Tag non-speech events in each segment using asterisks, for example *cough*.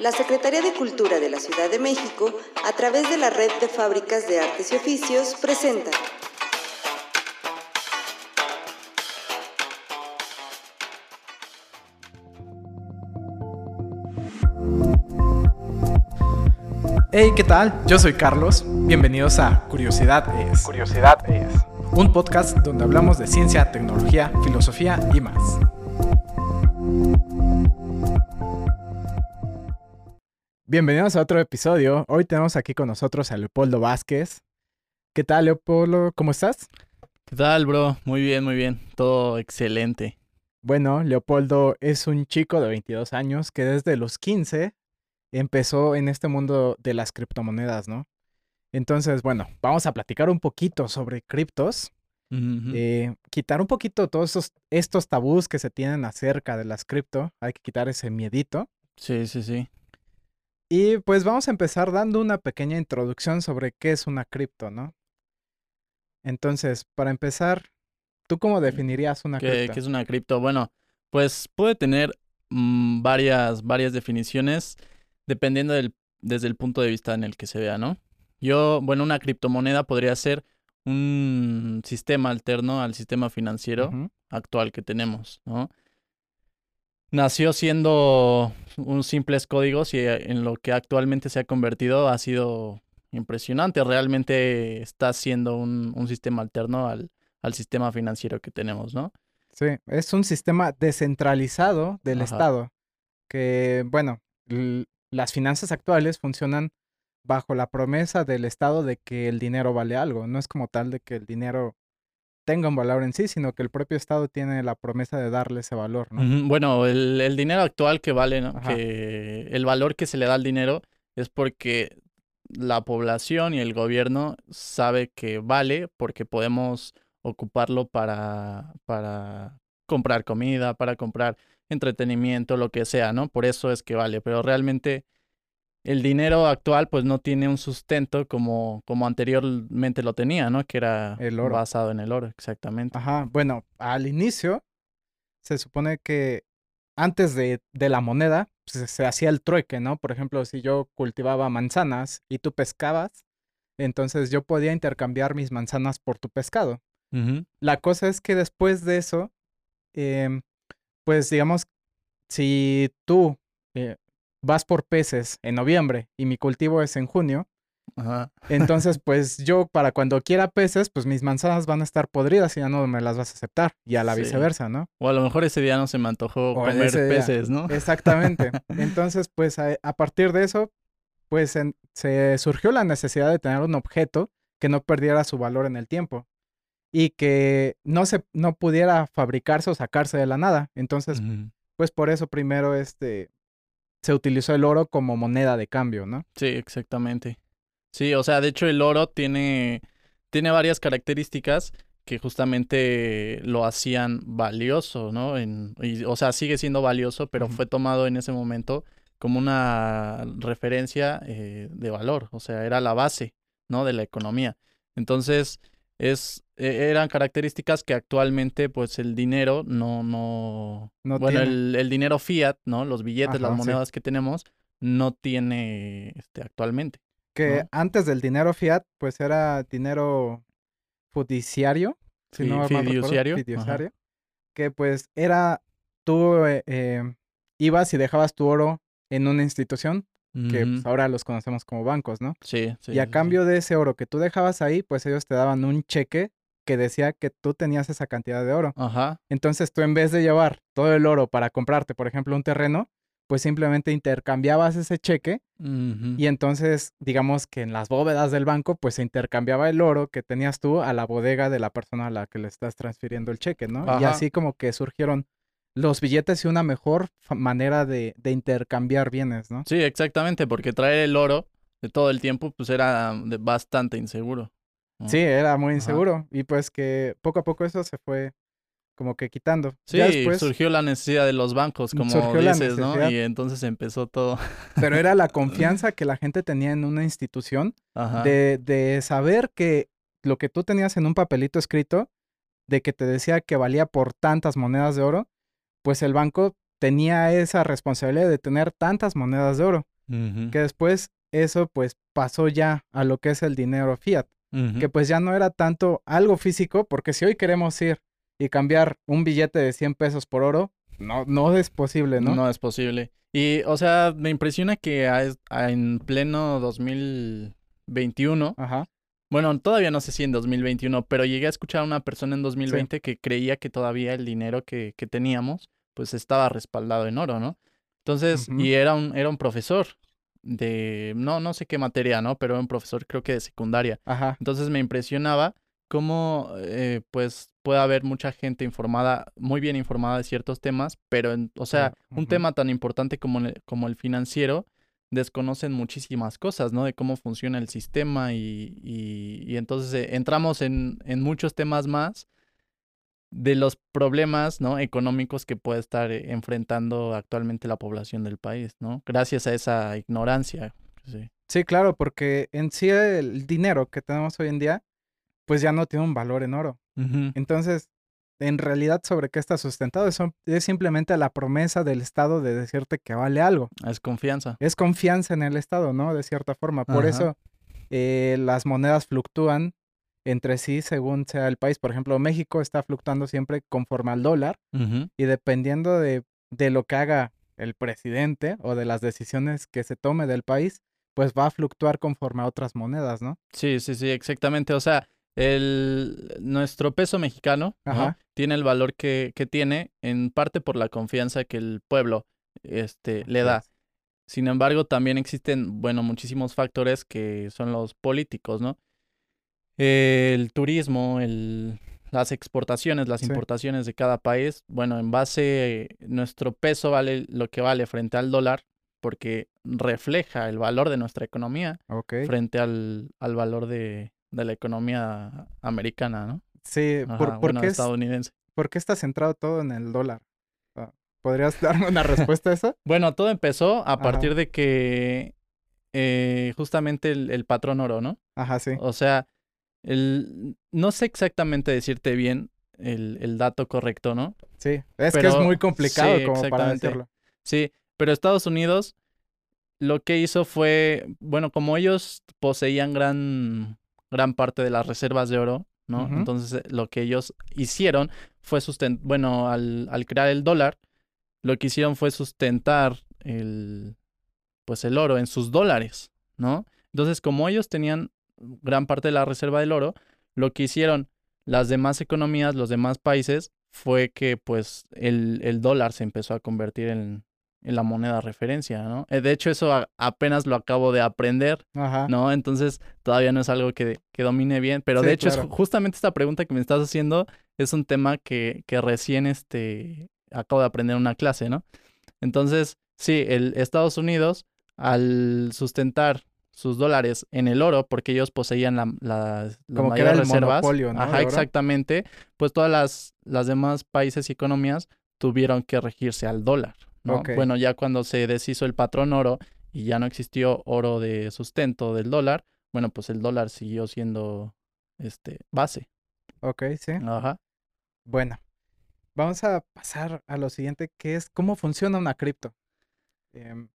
la Secretaría de Cultura de la Ciudad de México, a través de la Red de Fábricas de Artes y Oficios, presenta Hey, ¿qué tal? Yo soy Carlos. Bienvenidos a Curiosidad es. Curiosidad es. Un podcast donde hablamos de ciencia, tecnología, filosofía y más. Bienvenidos a otro episodio. Hoy tenemos aquí con nosotros a Leopoldo Vázquez. ¿Qué tal, Leopoldo? ¿Cómo estás? ¿Qué tal, bro? Muy bien, muy bien. Todo excelente. Bueno, Leopoldo es un chico de 22 años que desde los 15 empezó en este mundo de las criptomonedas, ¿no? Entonces, bueno, vamos a platicar un poquito sobre criptos. Eh, quitar un poquito todos estos tabús que se tienen acerca de las cripto. Hay que quitar ese miedito. Sí, sí, sí. Y pues vamos a empezar dando una pequeña introducción sobre qué es una cripto, ¿no? Entonces, para empezar, ¿tú cómo definirías una cripto? ¿Qué es una cripto? Bueno, pues puede tener mm, varias, varias definiciones dependiendo del, desde el punto de vista en el que se vea, ¿no? Yo, bueno, una criptomoneda podría ser un sistema alterno al sistema financiero actual que tenemos, ¿no? Nació siendo un simples códigos y eh, en lo que actualmente se ha convertido ha sido impresionante. Realmente está siendo un, sistema alterno al, al, sistema financiero que tenemos, ¿no? Sí, es un sistema descentralizado del Estado. Que, bueno, las finanzas actuales funcionan bajo la promesa del Estado de que el dinero vale algo. No es como tal de que el dinero tenga un valor en sí, sino que el propio Estado tiene la promesa de darle ese valor. ¿no? Bueno, el, dinero actual que vale, ¿no? que el valor que se le da al dinero es porque la población y el gobierno sabe que vale porque podemos ocuparlo para, para comprar comida, para comprar entretenimiento, lo que sea, ¿no? Por eso es que vale, pero realmente el dinero actual pues no tiene un sustento como, como anteriormente lo tenía, ¿no? Que era el oro. basado en el oro, exactamente. Ajá, bueno, al inicio se supone que antes de, de la moneda pues, se hacía el trueque, ¿no? Por ejemplo, si yo cultivaba manzanas y tú pescabas, entonces yo podía intercambiar mis manzanas por tu pescado. La cosa es que después de eso, em, pues digamos, si tú eh, vas por peces en noviembre y mi cultivo es en junio, entonces pues yo para cuando quiera peces, pues mis manzanas van a estar podridas y ya no me las vas a aceptar y a la viceversa, ¿no? O a lo mejor ese día no se me antojó comer peces, ¿no? Exactamente. *laughs* Entonces pues a, partir de eso, pues se surgió la necesidad de tener un objeto que no perdiera su valor en el tiempo y que no se no pudiera fabricarse o sacarse de la nada. Entonces, pues por eso primero este se utilizó el oro como moneda de cambio, ¿no? Sí, exactamente. Sí, o sea, de hecho el oro tiene tiene varias características que justamente lo hacían valioso, ¿no? En, o sea, sigue siendo valioso, pero fue tomado en ese momento como una referencia eh, de valor, o sea, era la base, ¿no? De la economía. Entonces, es e, eran características que actualmente pues el dinero no no, bueno el, dinero fiat no los billetes las monedas que tenemos no tiene este actualmente que antes del dinero fiat pues era dinero judiciario si no fiduciario, fiduciario que pues era tú eh, eh, ibas y dejabas tu oro en una institución que pues, ahora los conocemos como bancos, ¿no? Sí, sí. Y a cambio de ese oro que tú dejabas ahí, pues ellos te daban un cheque que decía que tú tenías esa cantidad de oro. Ajá. Entonces tú en vez de llevar todo el oro para comprarte, por ejemplo, un terreno, pues simplemente intercambiabas ese cheque y entonces digamos que en las bóvedas del banco pues se intercambiaba el oro que tenías tú a la bodega de la persona a la que le estás transfiriendo el cheque, ¿no? Y así como que surgieron los billetes y una mejor manera de, intercambiar bienes, ¿no? Sí, exactamente, porque traer el oro de todo el tiempo, pues era bastante inseguro. Sí, era muy inseguro. Y pues que poco a poco eso se fue como que quitando. Sí, surgió la necesidad de los bancos, como dices, ¿no? Y entonces empezó todo. Pero era la *laughs* confianza que la gente tenía en una institución de, de saber que lo que tú tenías en un papelito escrito, de que te decía que valía por tantas monedas de oro, pues el banco tenía esa responsabilidad de tener tantas monedas de oro, que después eso pues pasó ya a lo que es el dinero fiat, que pues ya no era tanto algo físico, porque si hoy queremos ir y cambiar un billete de 100 pesos por oro, no, no es posible, ¿no? ¿no? es posible. Y, o sea, me impresiona que a en pleno 2021, Ajá, bueno, todavía no sé si en 2021, pero llegué a escuchar a una persona en 2020 que creía que todavía el dinero que, que teníamos, pues estaba respaldado en oro, ¿no? Entonces, y era un, era un profesor de, no, no sé qué materia, ¿no? Pero era un profesor creo que de secundaria. ajá, Entonces me impresionaba cómo, eh, pues, puede haber mucha gente informada, muy bien informada de ciertos temas, pero, en- o sea, un tema tan importante como el, como el financiero, desconocen muchísimas cosas, ¿no? De cómo funciona el sistema y, y, y entonces eh, entramos en, en muchos temas más de los problemas, ¿no? Económicos que puede estar eh, enfrentando actualmente la población del país, ¿no? Gracias a esa ignorancia. Sí. Sí, claro, porque en sí el dinero que tenemos hoy en día, pues ya no tiene un valor en oro. Entonces, en realidad, ¿sobre qué está sustentado? Es, es simplemente la promesa del Estado de decirte que vale algo. Es confianza. Es confianza en el Estado, ¿no? De cierta forma. Por Ajá. eso eh, las monedas fluctúan entre sí según sea el país. Por ejemplo, México está fluctuando siempre conforme al dólar y dependiendo de, de lo que haga el presidente o de las decisiones que se tome del país, pues va a fluctuar conforme a otras monedas, ¿no? Sí, sí, sí, exactamente. O sea, el, nuestro peso mexicano tiene el valor que, que tiene en parte por la confianza que el pueblo este, le da. Sin embargo, también existen, bueno, muchísimos factores que son los políticos, ¿no? El turismo, el, las exportaciones, las Sí. importaciones de cada país, bueno, en base, nuestro peso vale lo que vale frente al dólar porque refleja el valor de nuestra economía frente al, al valor de, de la economía americana, ¿no? Sí, Ajá, ¿por, bueno, es- estadounidense. por qué está centrado todo en el dólar? Ah, ¿Podrías darme una respuesta a eso? *laughs* Bueno, todo empezó a Ajá. partir de que eh, justamente el, el patrón oro, ¿no? Ajá, sí. O sea, el, no sé exactamente decirte bien el, el dato correcto, ¿no? Sí, es que Pero- es muy complicado sí, como para decirlo. Sí, pero Estados Unidos lo que hizo fue, bueno, como ellos poseían gran, gran parte de las reservas de oro, ¿no? Entonces eh, lo que ellos hicieron fue sustentar, bueno, al, al crear el dólar, lo que hicieron fue sustentar el, pues el oro en sus dólares, ¿no? Entonces como ellos tenían gran parte de la reserva del oro, lo que hicieron las demás economías, los demás países, fue que pues el, el dólar se empezó a convertir en, en la moneda de referencia, ¿no? Eh, De hecho, eso a- apenas lo acabo de aprender, Ajá. ¿no? Entonces todavía no es algo que, que domine bien, pero Sí, de hecho claro. justamente esta pregunta que me estás haciendo es un tema que, que recién este, acabo de aprender en una clase, ¿no? Entonces, sí, el Estados Unidos, al sustentar sus dólares en el oro, porque ellos poseían la, la- las Como que era mayores el reservas, monopolio, ¿no? ajá, exactamente, pues todas las, las demás países y economías tuvieron que regirse al dólar. Bueno, ya cuando se deshizo el patrón oro y ya no existió oro de sustento del dólar, bueno, pues el dólar siguió siendo este base. Ok, sí. Ajá. Bueno, vamos a pasar a lo siguiente, que es cómo funciona una cripto. Em,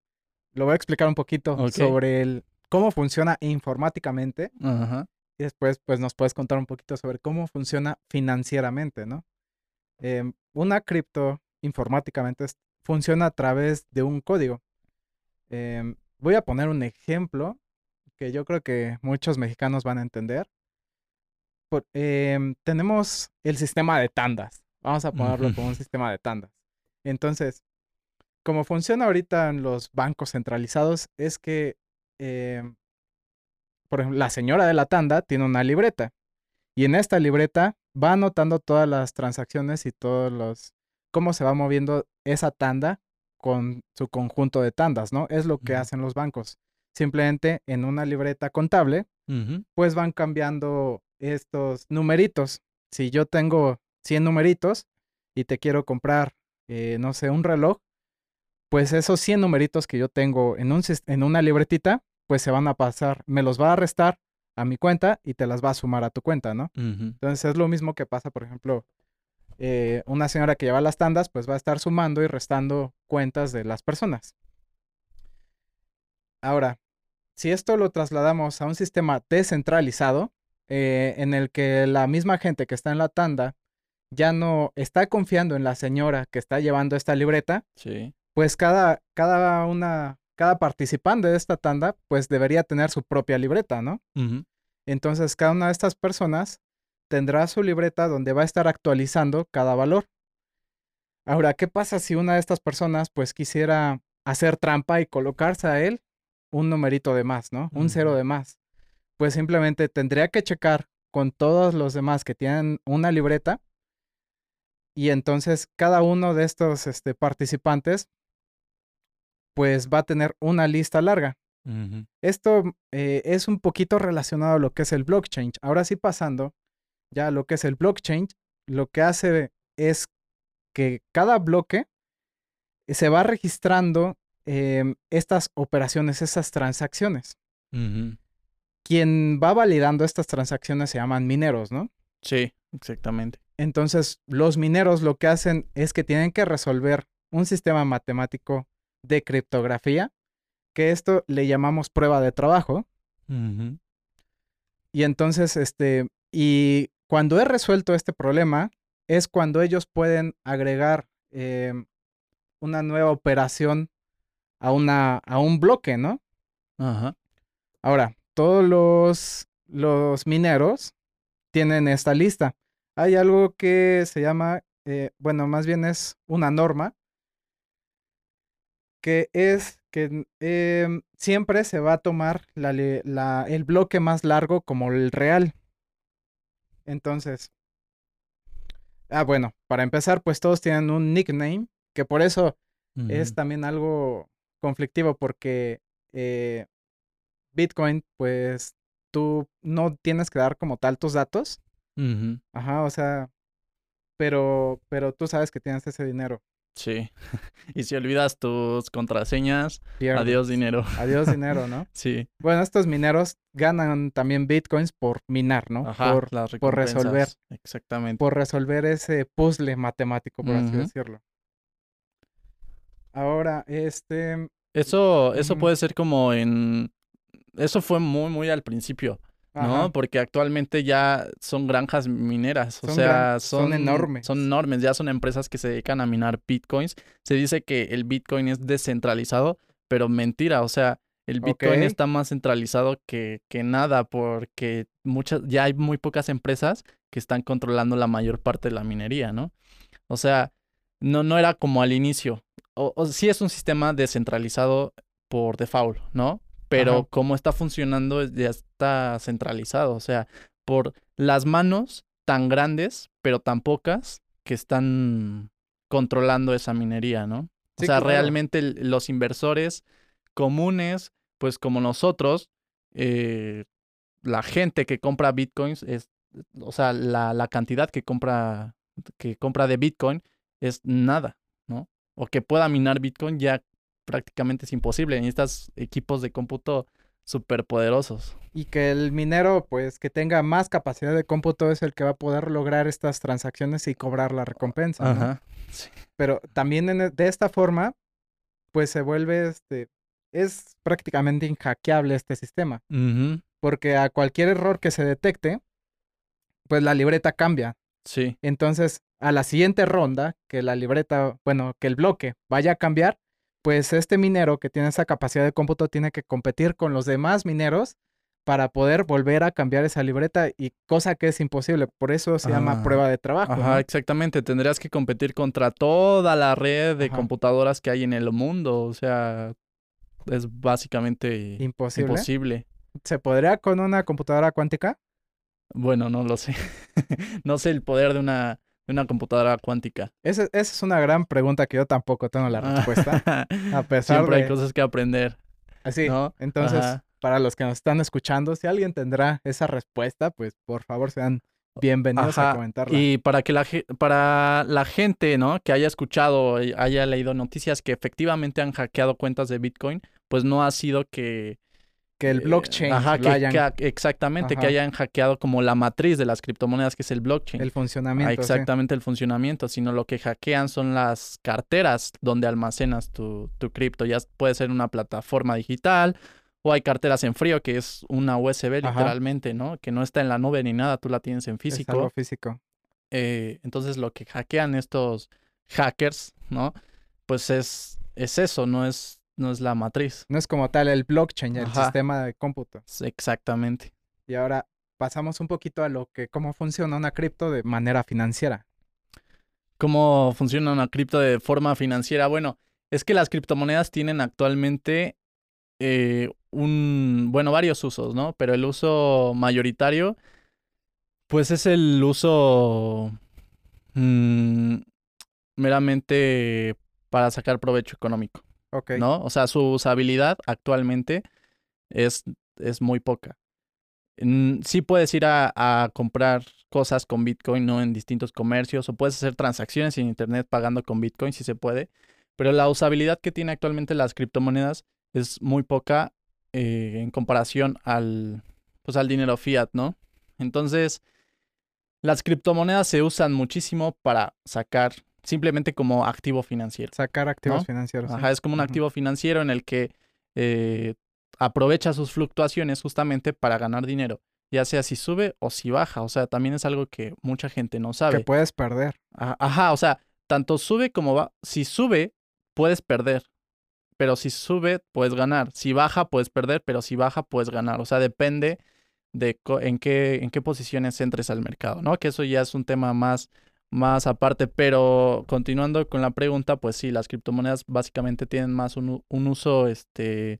lo voy a explicar un poquito sobre el, cómo funciona informáticamente y después pues nos puedes contar un poquito sobre cómo funciona financieramente, ¿no? Em, una cripto informáticamente es- funciona a través de un código. Em, voy a poner un ejemplo que yo creo que muchos mexicanos van a entender. Por- em, tenemos el sistema de tandas. Vamos a ponerlo como un sistema de tandas. Entonces, como funciona ahorita en los bancos centralizados, es que, em, por ejemplo, la señora de la tanda tiene una libreta. Y en esta libreta va anotando todas las transacciones y todos los cómo se va moviendo esa tanda con su conjunto de tandas, ¿no? Es lo que hacen los bancos. Simplemente en una libreta contable, pues van cambiando estos numeritos. Si yo tengo 100 numeritos y te quiero comprar, eh, no sé, un reloj, pues esos 100 numeritos que yo tengo en, un, en una libretita, pues se van a pasar, me los va a restar a mi cuenta y te las va a sumar a tu cuenta, ¿no? Entonces es lo mismo que pasa, por ejemplo, eh, una señora que lleva las tandas, pues va a estar sumando y restando cuentas de las personas. Ahora, si esto lo trasladamos a un sistema descentralizado, eh, en el que la misma gente que está en la tanda ya no está confiando en la señora que está llevando esta libreta, Sí. pues cada, cada una, cada participante de esta tanda, pues debería tener su propia libreta, ¿no? Entonces, cada una de estas personas tendrá su libreta donde va a estar actualizando cada valor. Ahora, ¿qué pasa si una de estas personas pues quisiera hacer trampa y colocarse a él un numerito de más, ¿no? Un cero de más. Pues simplemente tendría que checar con todos los demás que tienen una libreta y entonces cada uno de estos este, participantes pues va a tener una lista larga. Esto eh, es un poquito relacionado a lo que es el blockchain. Ahora sí pasando ya a lo que es el blockchain, lo que hace es que cada bloque se va registrando em, estas operaciones, esas transacciones. Ujú. Quien va validando estas transacciones se llaman mineros, ¿no? Sí, exactamente. Entonces, los mineros lo que hacen es que tienen que resolver un sistema matemático de criptografía, que esto le llamamos prueba de trabajo. Y entonces, este, y cuando he resuelto este problema, es cuando ellos pueden agregar em, una nueva operación a, una, a un bloque, ¿no? Ajá. Ahora, todos los, los mineros tienen esta lista. Hay algo que se llama, eh, bueno, más bien es una norma, que es que em, siempre se va a tomar la el bloque más largo como el real. Entonces, ah, bueno, para empezar, pues todos tienen un nickname, que por eso es también algo conflictivo porque eh, Bitcoin, pues tú no tienes que dar como tal tus datos. Ajá, o sea, pero, pero tú sabes que tienes ese dinero. Sí. *laughs* Y si olvidas tus contraseñas, pierdes. adiós dinero. *laughs* Adiós dinero, ¿no? Sí. Bueno, estos mineros ganan también bitcoins por minar, ¿no? Ajá. por, las por resolver. Exactamente. por resolver ese puzzle matemático, por así decirlo. Ahora, este, Eso, eso puede ser como en. Eso fue muy, muy al principio, ¿no? Porque actualmente ya son granjas mineras. O Son sea, son son, enormes. Son enormes. Ya son empresas que se dedican a minar bitcoins. Se dice que el bitcoin es descentralizado, pero mentira. O sea, el bitcoin está más centralizado que, que nada, porque muchas, ya hay muy pocas empresas que están controlando la mayor parte de la minería, ¿no? O sea, no, no era como al inicio. O, o sí es un sistema descentralizado por default, ¿no? Pero Ajá. como está funcionando es- ya está centralizado. O sea, por las manos tan grandes, pero tan pocas, que están controlando esa minería, ¿no? O sea, claro. realmente los inversores comunes, pues como nosotros, eh, la gente que compra bitcoins es, o sea, la, la cantidad que compra, que compra de bitcoin es nada, ¿no? O que pueda minar bitcoin ya prácticamente es imposible. Necesitas equipos de cómputo súper poderosos. Y que el minero, pues, que tenga más capacidad de cómputo es el que va a poder lograr estas transacciones y cobrar la recompensa, ¿no? Ajá. Pero también en e- de esta forma, pues se vuelve, este, es prácticamente inhackeable este sistema, porque a cualquier error que se detecte, pues la libreta cambia. Sí. Entonces, a la siguiente ronda, que la libreta, bueno, que el bloque vaya a cambiar, pues este minero que tiene esa capacidad de cómputo tiene que competir con los demás mineros para poder volver a cambiar esa libreta y cosa que es imposible. Por eso se llama prueba de trabajo. Ajá, ¿no? exactamente. Tendrías que competir contra toda la red de Ajá. computadoras que hay en el mundo. O sea, es básicamente Imposible. imposible. ¿Se podría con una computadora cuántica? Bueno, no lo sé. *laughs* no sé el poder de una, de una computadora cuántica. Esa, esa es una gran pregunta que yo tampoco tengo la *laughs* respuesta. A pesar Siempre de... hay cosas que aprender. Así. ¿no? Entonces, Ajá. para los que nos están escuchando, si alguien tendrá esa respuesta, pues por favor sean bienvenidos a comentarla. Y para que la, para la gente, ¿no? Que haya escuchado, y haya leído noticias que efectivamente han hackeado cuentas de Bitcoin, pues no ha sido que, Que el eh, blockchain ajá, lo que, hayan- que exactamente, que hayan hackeado como la matriz de las criptomonedas, que es el blockchain. el funcionamiento. Ah, sí. exactamente el funcionamiento, sino lo que hackean son las carteras donde almacenas tu, tu cripto. Ya puede ser una plataforma digital o hay carteras en frío, que es una USB Ajá. literalmente, ¿no? Que no está en la nube ni nada, tú la tienes en Es físico. algo físico. Eh, entonces lo que hackean estos hackers, ¿no? Pues es, es eso, no es, no es la matriz. No es como tal el blockchain, el Ajá. sistema de cómputo. Exactamente. Y ahora pasamos un poquito a lo que cómo funciona una cripto de manera financiera. ¿Cómo funciona una cripto de forma financiera? Bueno, es que las criptomonedas tienen actualmente eh, un, bueno, varios usos, ¿no? Pero el uso mayoritario, pues es el uso mm, meramente para sacar provecho económico, ¿no? O sea, su usabilidad actualmente es, es muy poca. Mm, Sí puedes ir a, a comprar cosas con Bitcoin, ¿no? En distintos comercios, o puedes hacer transacciones en Internet pagando con Bitcoin, si se puede. Pero la usabilidad que tiene actualmente las criptomonedas es muy poca eh, en comparación al, pues, al dinero fiat, ¿no? Entonces, las criptomonedas se usan muchísimo para sacar simplemente como activo financiero. Sacar activos ¿No? financieros. sí. Ajá, es como un activo financiero en el que eh, aprovecha sus fluctuaciones justamente para ganar dinero, ya sea si sube o si baja. O sea, también es algo que mucha gente no Que sabe. puedes perder. Ajá, ajá, o sea, tanto sube como va. Si sube, puedes perder. Pero si sube, puedes ganar. Si baja, puedes perder, pero si baja, puedes ganar. O sea, depende de co- en qué, en qué posiciones entres al mercado, ¿no? Que eso ya es un tema más, más aparte. Pero continuando con la pregunta, pues sí, las criptomonedas básicamente tienen más un, un uso este,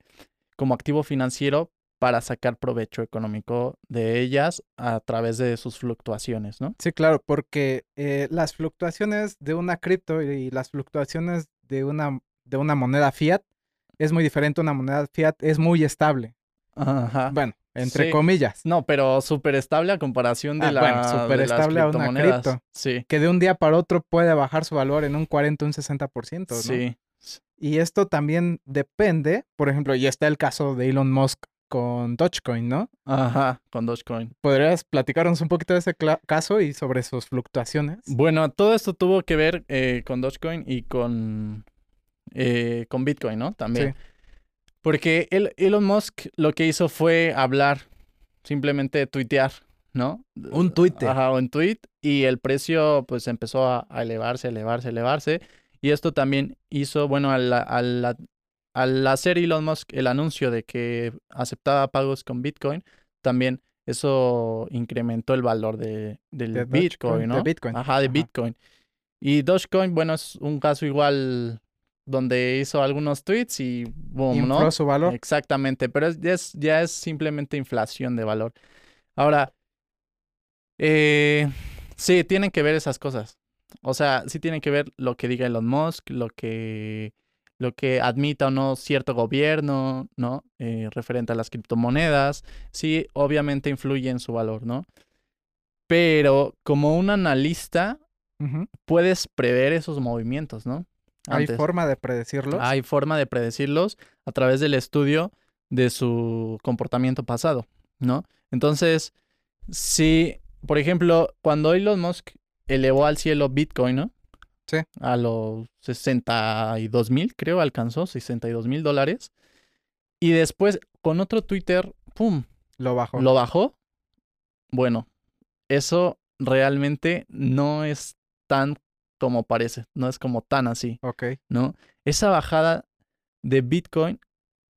como activo financiero para sacar provecho económico de ellas a través de sus fluctuaciones, ¿no? Sí, claro, porque eh, las fluctuaciones de una cripto y las fluctuaciones de una, de una moneda fiat es muy diferente. Una moneda fiat es muy estable. Ajá. Bueno, entre Sí. comillas. No, pero súper estable a comparación de Ah, la bueno, súper estable a una cripto. Sí, Que de un día para otro puede bajar su valor en un 40 o un 60%. ¿no? sí. Y esto también depende, por ejemplo, y está el caso de Elon Musk con Dogecoin, ¿no? Ajá, con Dogecoin. ¿Podrías platicarnos un poquito de ese caso y sobre sus fluctuaciones? Bueno, todo esto tuvo que ver eh, con Dogecoin y con, eh, con Bitcoin, ¿no? También. Sí. Porque el- Elon Musk lo que hizo fue hablar, simplemente tuitear, ¿no? Un tuite. Ajá, un tweet. Y el precio pues empezó a, elevarse, elevarse, elevarse. Y esto también hizo, bueno, al, al- al hacer Elon Musk el anuncio de que aceptaba pagos con Bitcoin, también eso incrementó el valor de, del De Dogecoin, Bitcoin, de ¿no? Bitcoin. Ajá, de Ajá. Bitcoin. Y Dogecoin, bueno, es un caso igual donde hizo algunos tweets y boom, ¿no? Infló su valor. Exactamente, pero es, ya, es, ya es simplemente inflación de valor. Ahora, eh, sí, tienen que ver esas cosas. O sea, sí tienen que ver lo que diga Elon Musk, lo que, lo que admita o no cierto gobierno, ¿no? Eh, referente a las criptomonedas. Sí, obviamente influye en su valor, ¿no? Pero como un analista, puedes prever esos movimientos, ¿no? ¿Hay forma de predecirlos? Hay forma de predecirlos a través del estudio de su comportamiento pasado, ¿no? Entonces, si, por ejemplo, cuando Elon Musk elevó al cielo Bitcoin, ¿no? Sí. A los 62 mil, creo, alcanzó 62 mil dólares. Y después, con otro Twitter, ¡pum! Lo bajó. ¿Lo bajó? Bueno, eso realmente no es tan como parece, no es como tan así. Ok. ¿no? Esa bajada de Bitcoin,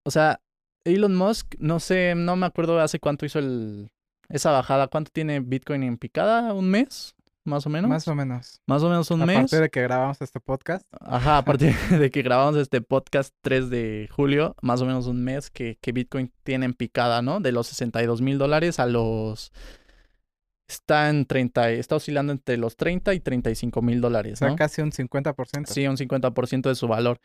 o sea, Elon Musk, no sé, no me acuerdo hace cuánto hizo el, esa bajada, ¿cuánto tiene Bitcoin en picada? ¿Un mes? Más o menos. Más o menos. Más o menos un a mes. partir de que grabamos este podcast. Ajá, a *laughs* partir de que grabamos este podcast 3 de julio, más o menos un mes que, que Bitcoin tiene en picada, ¿no? De los 62 mil dólares a los... Está en 30, está oscilando entre los 30 y 35 mil O dólares, sea, ¿no? casi un 50%. Sí, un 50% de su valor.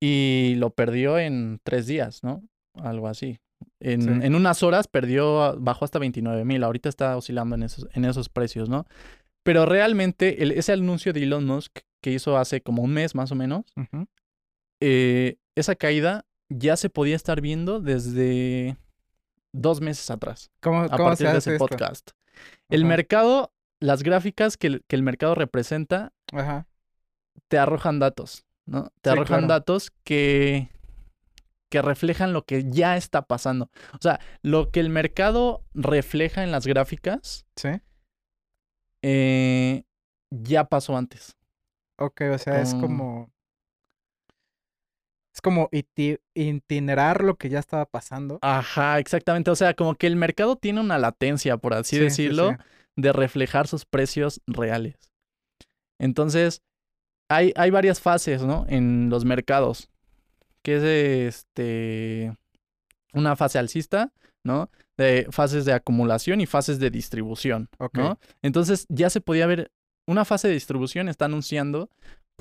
Y lo perdió en tres días, ¿no? Algo así. En, Sí. en unas horas perdió, bajó hasta 29 mil. Ahorita está oscilando en esos, en esos precios, ¿no? Pero realmente el- ese anuncio de Elon Musk que hizo hace como un mes más o menos, eh, esa caída ya se podía estar viendo desde dos meses atrás, ¿Cómo, a cómo partir se de hace ese esto? podcast. El Ajá. mercado, las gráficas que el, que el mercado representa, Ajá. te arrojan datos, ¿no? Te Sí, arrojan claro. datos que, que reflejan lo que ya está pasando. O sea, lo que el mercado refleja en las gráficas Sí. eh, ya pasó antes. Ok, o sea, es como. Es como iti- itinerar lo que ya estaba pasando. Ajá, exactamente. O sea, como que el mercado tiene una latencia, por así Sí, sí, decirlo, sí. de reflejar sus precios reales. Entonces, hay, hay varias fases, ¿no? En los mercados. Que es este una fase alcista, ¿no? De fases de acumulación y fases de distribución. Entonces, ya se podía ver, una fase de distribución está anunciando,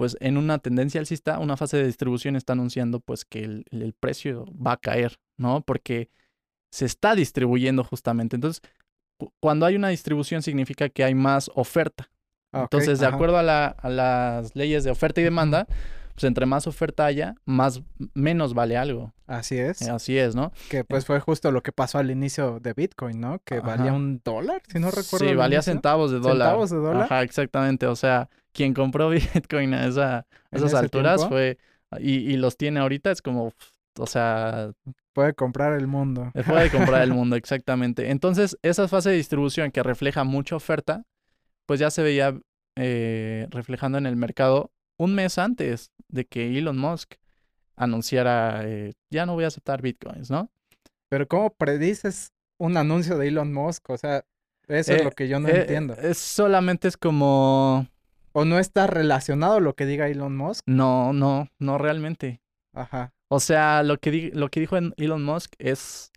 pues en una tendencia alcista, una fase de distribución está anunciando, pues que el, el precio va a caer, ¿no? Porque se está distribuyendo justamente. Entonces, cu- cuando hay una distribución significa que hay más oferta. Ah, Entonces, de ajá. acuerdo a, la- a las leyes de oferta y demanda, pues entre más oferta haya, más menos vale algo. Así es. Así es, ¿no? Que pues fue justo lo que pasó al inicio de Bitcoin, ¿no? Que valía un dólar, si no recuerdo. Sí, al valía inicio. centavos de dólar. ¿Centavos de dólar? Ajá, exactamente. O sea, quien compró *laughs* Bitcoin a, esa, a esas alturas tiempo. fue. Y, y los tiene ahorita, es como. O sea, Puede comprar el mundo. puede comprar el *laughs* mundo, exactamente. Entonces, esa fase de distribución que refleja mucha oferta, pues ya se veía eh, reflejando en el mercado un mes antes de que Elon Musk anunciara, eh, ya no voy a aceptar bitcoins, ¿no? Pero ¿cómo predices un anuncio de Elon Musk? O sea, eso es Eh, lo que yo no Eh, entiendo. Es solamente es como, ¿O no está relacionado lo que diga Elon Musk? no, no, no realmente. Ajá. O sea, lo que, di- lo que dijo Elon Musk es,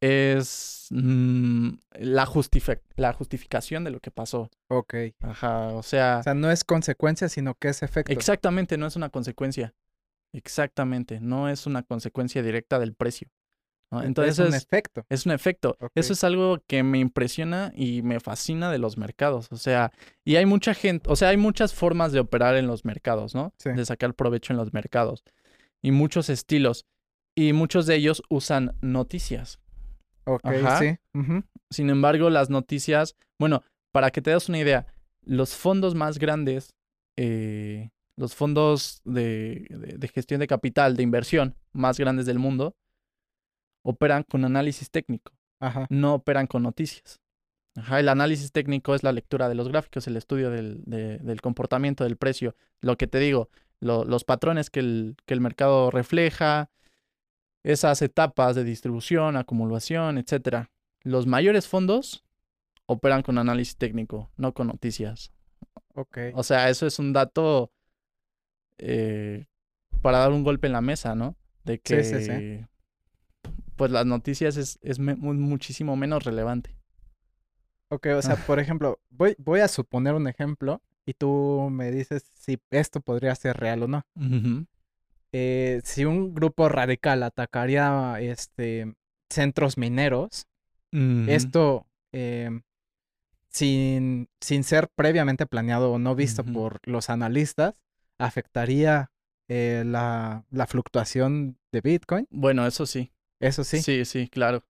es mm, la, justifi- la justificación de lo que pasó. Ok. Ajá, o sea, O sea, no es consecuencia, sino que es efecto. exactamente, no es una consecuencia. Exactamente, no es una consecuencia directa del precio. ¿no? Entonces, es un efecto. Es un efecto. Eso es algo que me impresiona y me fascina de los mercados. O sea, y hay mucha gente, o sea, hay muchas formas de operar en los mercados, ¿no? Sí. De sacar provecho en los mercados. Y muchos estilos. Y muchos de ellos usan noticias. Ok, Ajá. sí. Sin embargo, las noticias, bueno, para que te das una idea, los fondos más grandes, eh, los fondos de, de- de gestión de capital, de inversión más grandes del mundo, operan con análisis técnico Ajá. no operan con noticias. Ajá, el análisis técnico es la lectura de los gráficos, el estudio del, de- del comportamiento del precio. Lo que te digo, lo- los patrones que el, que el mercado refleja, esas etapas de distribución, acumulación, etcétera. Los mayores fondos operan con análisis técnico, no con noticias. Ok. O sea, eso es un dato eh, para dar un golpe en la mesa, ¿no? De que, sí, sí. pues las noticias es, es me- muchísimo menos relevante. Ok, o sea, por ejemplo, voy, voy a suponer un ejemplo y tú me dices si esto podría ser real o no. *laughs* Eh, si un grupo radical atacaría este centros mineros, esto em, sin, sin ser previamente planeado o no visto por los analistas, afectaría eh, la, la fluctuación de Bitcoin. Bueno, eso sí. Eso sí. Sí, sí, claro.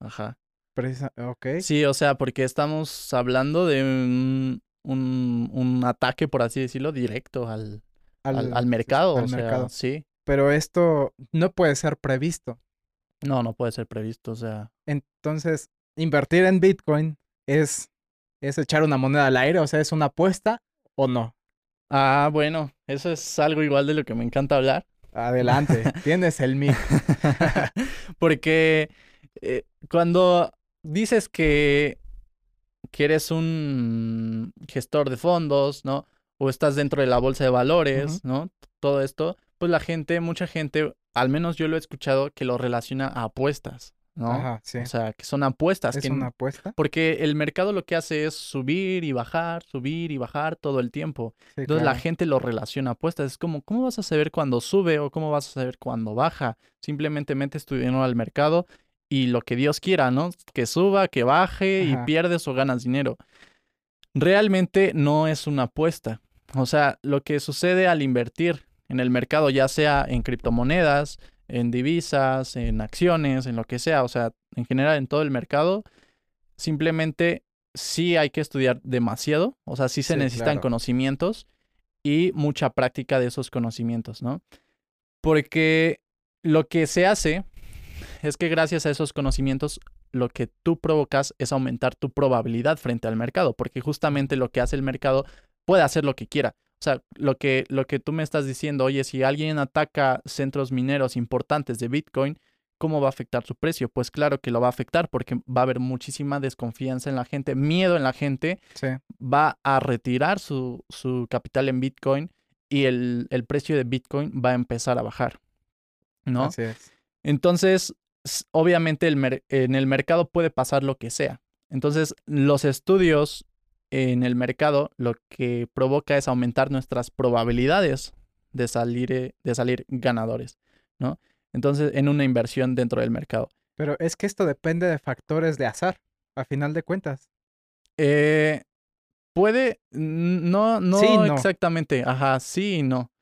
Ajá. precisa- ok. Sí, o sea, porque estamos hablando de un, un, un ataque, por así decirlo, directo al, al, al mercado. al o sea, mercado. sí. Pero esto no puede ser previsto. No, no puede ser previsto. O sea, Entonces, invertir en Bitcoin es, es echar una moneda al aire, o sea, es una apuesta o no. ah, bueno, eso es algo igual de lo que me encanta hablar. Adelante, *laughs* tienes el mic. *laughs* Porque eh, cuando dices que, que eres un gestor de fondos, ¿no? O estás dentro de la bolsa de valores. ¿no? Todo esto, pues la gente, mucha gente, al menos yo lo he escuchado, que lo relaciona a apuestas, ¿no? Ajá, sí. O sea, que son apuestas. es que, una apuesta. Porque el mercado lo que hace es subir y bajar, subir y bajar todo el tiempo. Sí, Entonces la gente lo relaciona a apuestas. Es como, ¿cómo vas a saber cuándo sube o cómo vas a saber cuándo baja? Simplemente metes tu dinero al mercado y lo que Dios quiera, ¿no? Que suba, que baje Ajá. y pierdes o ganas dinero. Realmente no es una apuesta. O sea, lo que sucede al invertir en el mercado, ya sea en criptomonedas, en divisas, en acciones, en lo que sea, o sea, en general en todo el mercado, simplemente sí hay que estudiar demasiado, o sea, sí se Sí, necesitan claro. conocimientos y mucha práctica de esos conocimientos, ¿no? Porque lo que se hace es que gracias a esos conocimientos lo que tú provocas es aumentar tu probabilidad frente al mercado, porque justamente lo que hace el mercado puede hacer lo que quiera. O sea, lo que, lo que tú me estás diciendo, oye, si alguien ataca centros mineros importantes de Bitcoin, ¿cómo va a afectar su precio? Pues claro que lo va a afectar porque va a haber muchísima desconfianza en la gente, miedo en la gente, Sí, va a retirar su, su capital en Bitcoin y el, el precio de Bitcoin va a empezar a bajar. ¿no? así es. Entonces, obviamente el en el mercado puede pasar lo que sea. Entonces, los estudios en el mercado lo que provoca es aumentar nuestras probabilidades de salir, eh, de salir ganadores, ¿no? Entonces, en una inversión dentro del mercado. Pero es que esto depende de factores de azar, a final de cuentas. Eh, puede, no, no, Sí no. exactamente, ajá, sí y no.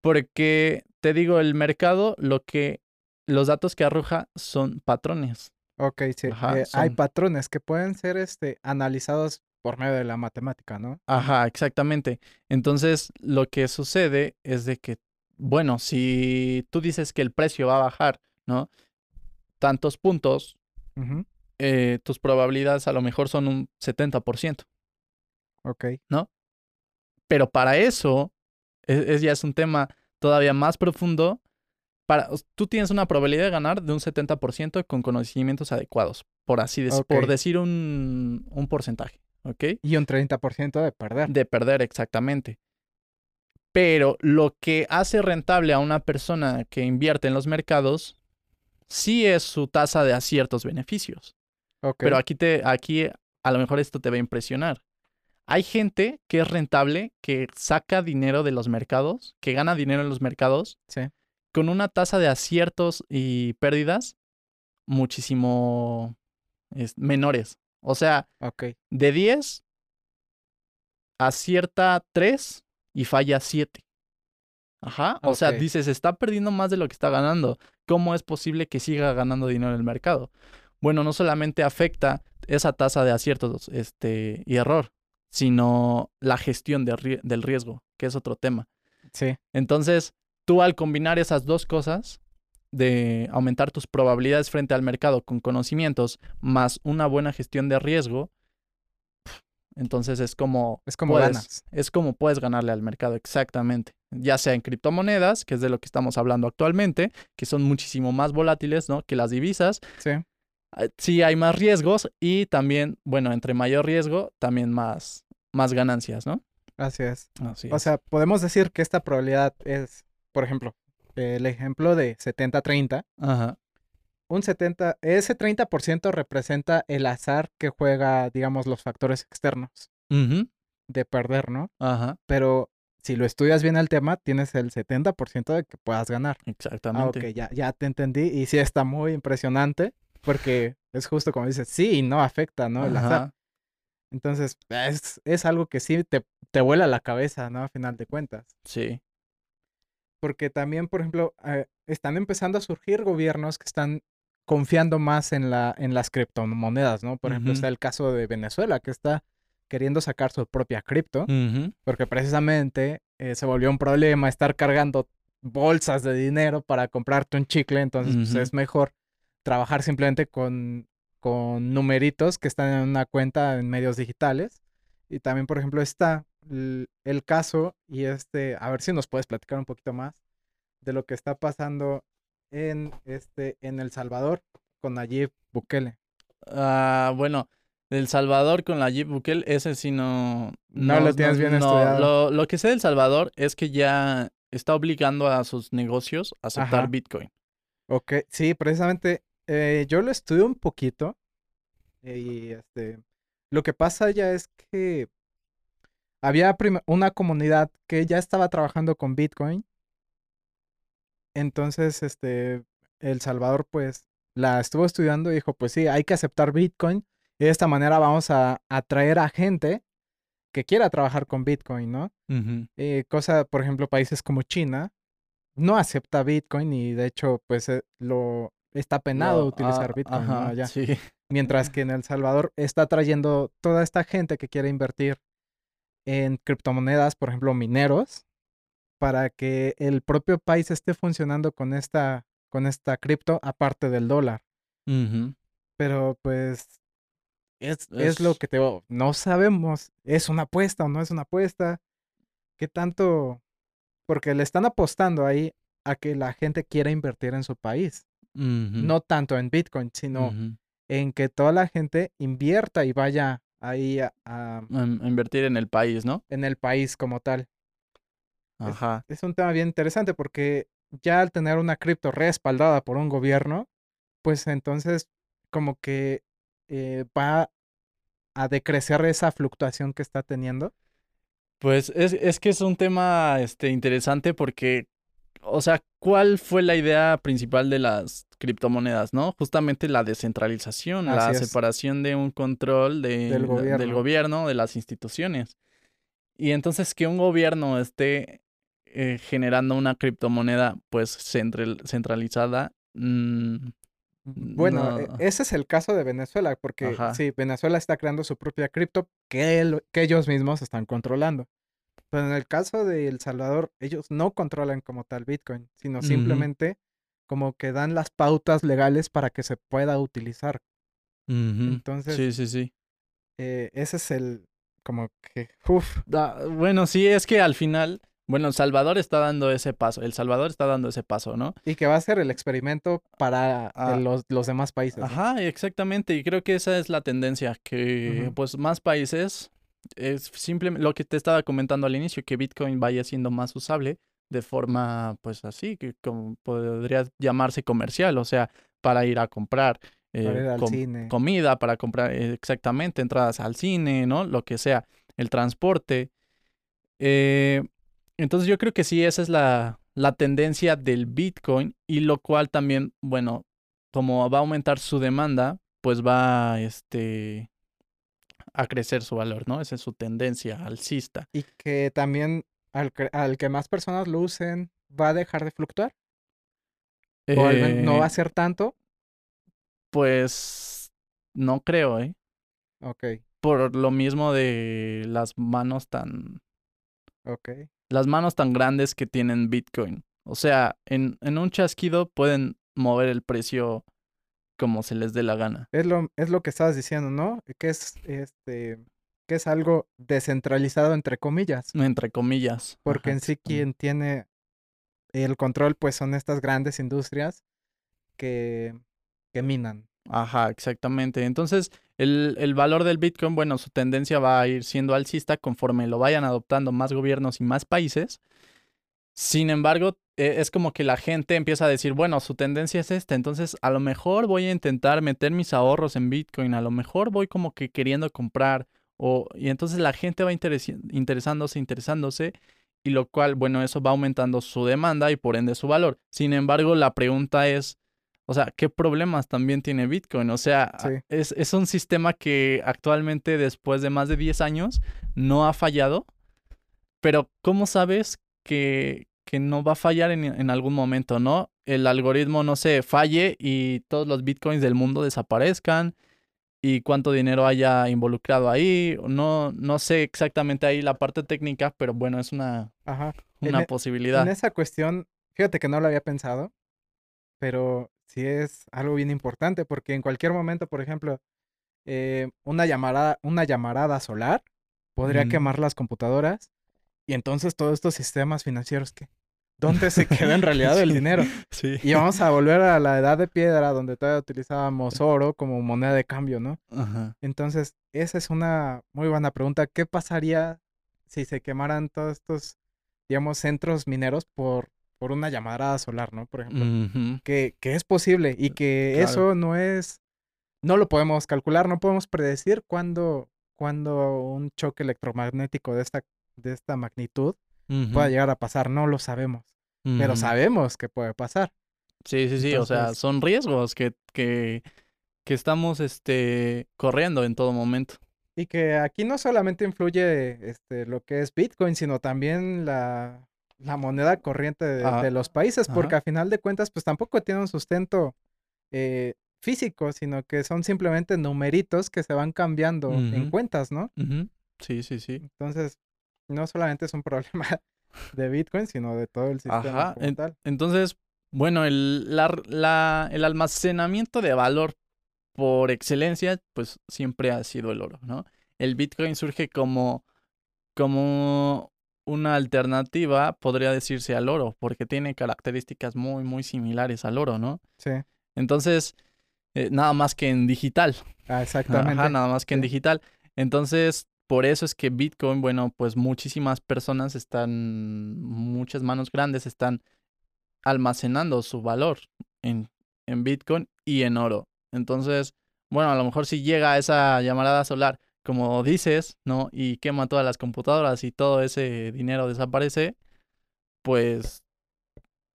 Porque te digo, el mercado, lo que, los datos que arroja son patrones. Ok, sí. Ajá, eh, hay patrones que pueden ser este, analizados por medio de la matemática, ¿no? Ajá, exactamente. Entonces, lo que sucede es de que, bueno, si tú dices que el precio va a bajar, ¿no? Tantos puntos, eh, tus probabilidades a lo mejor son un 70%. Ok, Pero para eso, es, es- ya es un tema todavía más profundo. Para, tú tienes una probabilidad de ganar de un 70% con conocimientos adecuados, por así decir, por decir un, un porcentaje, ¿ok? y un 30% de perder. De perder, exactamente. Pero lo que hace rentable a una persona que invierte en los mercados, sí es su tasa de aciertos beneficios. Ok, Pero aquí te, aquí a lo mejor esto te va a impresionar. Hay gente que es rentable, que saca dinero de los mercados, que gana dinero en los mercados, sí. Con una tasa de aciertos y pérdidas muchísimo es, menores. O sea, de 10, acierta 3 y falla 7. Ajá. O sea, Ok. dices, está perdiendo más de lo que está ganando. ¿Cómo es posible que siga ganando dinero en el mercado? Bueno, no solamente afecta esa tasa de aciertos este, y error, sino la gestión de del riesgo, que es otro tema. sí. Entonces, tú al combinar esas dos cosas, de aumentar tus probabilidades frente al mercado con conocimientos más una buena gestión de riesgo, entonces es como Es como puedes- ganas. es como puedes ganarle al mercado exactamente, ya sea en criptomonedas, que es de lo que estamos hablando actualmente, que son muchísimo más volátiles, ¿no? que las divisas. Sí, Ah, Sí hay más riesgos y también, bueno, entre mayor riesgo, también más más ganancias, ¿no? así es. Así O es. sea, podemos decir que esta probabilidad es, por ejemplo, el ejemplo de 70-30. Ajá. Un 70, ese 30% representa el azar que juega, digamos, los factores externos de perder, ¿no? Ajá. Pero si lo estudias bien el tema, tienes el 70% de que puedas ganar. Ah, Exactamente. ok, ya, ya te entendí. Y sí está muy impresionante porque es justo como dices, sí, y no afecta, ¿no? El azar. Ajá. Entonces, es, es algo que sí te, te vuela la cabeza, ¿no? A final de cuentas. Sí. Porque también, por ejemplo, eh, están empezando a surgir gobiernos que están confiando más en, la, en las criptomonedas, ¿no? Por ejemplo, está el caso de Venezuela, que está queriendo sacar su propia cripto, porque precisamente eh, se volvió un problema estar cargando bolsas de dinero para comprarte un chicle, entonces pues, es mejor trabajar simplemente con, con numeritos que están en una cuenta en medios digitales. Y también, por ejemplo, está el, el caso, y este, a ver si nos puedes platicar un poquito más de lo que está pasando en, este, en El Salvador con Nayib Bukele. Ah, bueno, El Salvador con la Jeep Bukele, ese sí no... No lo tienes bien no, estudiado. Lo, lo que sé del Salvador es que ya está obligando a sus negocios a aceptar Ajá. Bitcoin. Ok, sí, precisamente eh, yo lo estudio un poquito eh, y este, lo que pasa ya es que había una comunidad que ya estaba trabajando con Bitcoin, entonces este, El Salvador pues la estuvo estudiando y dijo pues sí, hay que aceptar Bitcoin y de esta manera vamos a atraer a gente que quiera trabajar con Bitcoin, ¿no? Eh, cosa, por ejemplo, países como China no acepta Bitcoin y de hecho, pues eh, lo está penado utilizar ah, Bitcoin allá. Sí. Mientras que en El Salvador está trayendo toda esta gente que quiere invertir en criptomonedas, por ejemplo, mineros, para que el propio país esté funcionando con esta, con esta cripto aparte del dólar. Pero pues es, es lo que te digo, no sabemos, ¿es una apuesta o no es una apuesta? ¿Qué tanto? Porque le están apostando ahí a que la gente quiera invertir en su país. No tanto en Bitcoin, sino. En que toda la gente invierta y vaya ahí a- a- Invertir en el país, ¿no? en el país como tal. Ajá. Es un tema bien interesante porque ya al tener una cripto respaldada por un gobierno, pues entonces como que eh, va a decrecer esa fluctuación que está teniendo. Pues es, es que es un tema este, interesante porque, o sea, ¿cuál fue la idea principal de las criptomonedas, no? Justamente la descentralización, la es. separación de un control de, Del gobierno. del gobierno, de las instituciones. Y entonces que un gobierno esté eh, generando una criptomoneda pues central- centralizada, mm, Bueno, e- No. ese es el caso de Venezuela, porque Ajá. sí, Venezuela está creando su propia cripto que, el- que ellos mismos están controlando. Pero en el caso de El Salvador, ellos no controlan como tal Bitcoin, sino simplemente como que dan las pautas legales para que se pueda utilizar. Entonces, Sí, sí, sí. eh, ese es el, como que, Da- bueno, sí, es que al final, bueno, El Salvador está dando ese paso, El Salvador está dando ese paso, ¿no? y que va a ser el experimento para Ah. los, los demás países. ¿no? Ajá, exactamente, y creo que esa es la tendencia, que pues más países, es simplemente lo que te estaba comentando al inicio, que Bitcoin vaya siendo más usable de forma, pues así, que como podría llamarse comercial, o sea, para ir a comprar. Para eh, ir al com- cine. comida, para comprar eh, exactamente entradas al cine, ¿no? Lo que sea, el transporte. Eh, entonces yo creo que sí, esa es la, la tendencia del Bitcoin y lo cual también, bueno, como va a aumentar su demanda, pues va este, a crecer su valor, ¿no? Esa es su tendencia alcista. Y que también al, que- al que más personas lo usen, va a dejar de fluctuar. O al no va a Eh, ser tanto. Pues no creo, ¿eh? Ok, Por lo mismo de las manos tan, ok. las manos tan grandes que tienen Bitcoin. O sea, en, en un chasquido pueden mover el precio como se les dé la gana. Es lo, es lo que estabas diciendo, ¿no? Que es este que es algo descentralizado entre comillas. Entre comillas. Porque Ajá, en sí quien tiene el control, pues son estas grandes industrias que, que minan. Ajá, exactamente. Entonces, el, el valor del Bitcoin, bueno, su tendencia va a ir siendo alcista conforme lo vayan adoptando más gobiernos y más países. Sin embargo, es como que la gente empieza a decir, bueno, su tendencia es esta, entonces a lo mejor voy a intentar meter mis ahorros en Bitcoin, a lo mejor voy como que queriendo comprar, o, y entonces la gente va interesi- interesándose, interesándose, y lo cual, bueno, eso va aumentando su demanda y por ende su valor. Sin embargo, la pregunta es, o sea, ¿qué problemas también tiene Bitcoin? O sea, Sí. es, es un sistema que actualmente, después de más de 10 años, no ha fallado. Pero, ¿cómo sabes que, que no va a fallar en, en algún momento, no? El algoritmo, no sé, falle y todos los Bitcoins del mundo desaparezcan y cuánto dinero haya involucrado ahí. No, no sé exactamente ahí la parte técnica, pero bueno, es una, Ajá. Una e- posibilidad. En esa cuestión, fíjate que no lo había pensado, pero sí es algo bien importante porque en cualquier momento, por ejemplo, eh, una llamarada, una llamarada solar podría quemar las computadoras y entonces todos estos sistemas financieros que ¿dónde se *laughs* queda en realidad el dinero? Sí. Y vamos a volver a la edad de piedra donde todavía utilizábamos oro como moneda de cambio, ¿no? Ajá. Entonces, esa es una muy buena pregunta. ¿Qué pasaría si se quemaran todos estos, digamos, centros mineros por, por una llamarada solar, ¿no? Por ejemplo, que, que es posible y que Claro. eso no es, no lo podemos calcular, no podemos predecir cuándo, cuándo un choque electromagnético de esta, de esta magnitud pueda Ujú. llegar a pasar, no lo sabemos, pero sabemos que puede pasar. Sí, sí, sí, o sea, son riesgos que, que, que estamos este, corriendo en todo momento. Y que aquí no solamente influye este, lo que es Bitcoin, sino también la, la moneda corriente de, Ah, de los países, porque a final de cuentas, pues tampoco tiene un sustento eh, físico, sino que son simplemente numeritos que se van cambiando en cuentas, ¿no? Sí, sí, sí. Entonces, no solamente es un *laughs* problema de Bitcoin, sino de todo el sistema Ajá, como en- tal. Entonces, bueno, el, la, la- el almacenamiento de valor por excelencia, pues siempre ha sido el oro, ¿no? El Bitcoin surge como, como una alternativa, podría decirse, al oro, porque tiene características muy, muy similares al oro, ¿no? Sí, Entonces, eh, nada más que en digital. ah, exactamente. Ajá, nada más que en digital. Entonces, por eso es que Bitcoin, bueno, pues muchísimas personas están, muchas manos grandes están almacenando su valor en, en Bitcoin y en oro. Entonces, bueno, a lo mejor si llega esa llamarada solar, como dices, ¿no? Y quema todas las computadoras y todo ese dinero desaparece, pues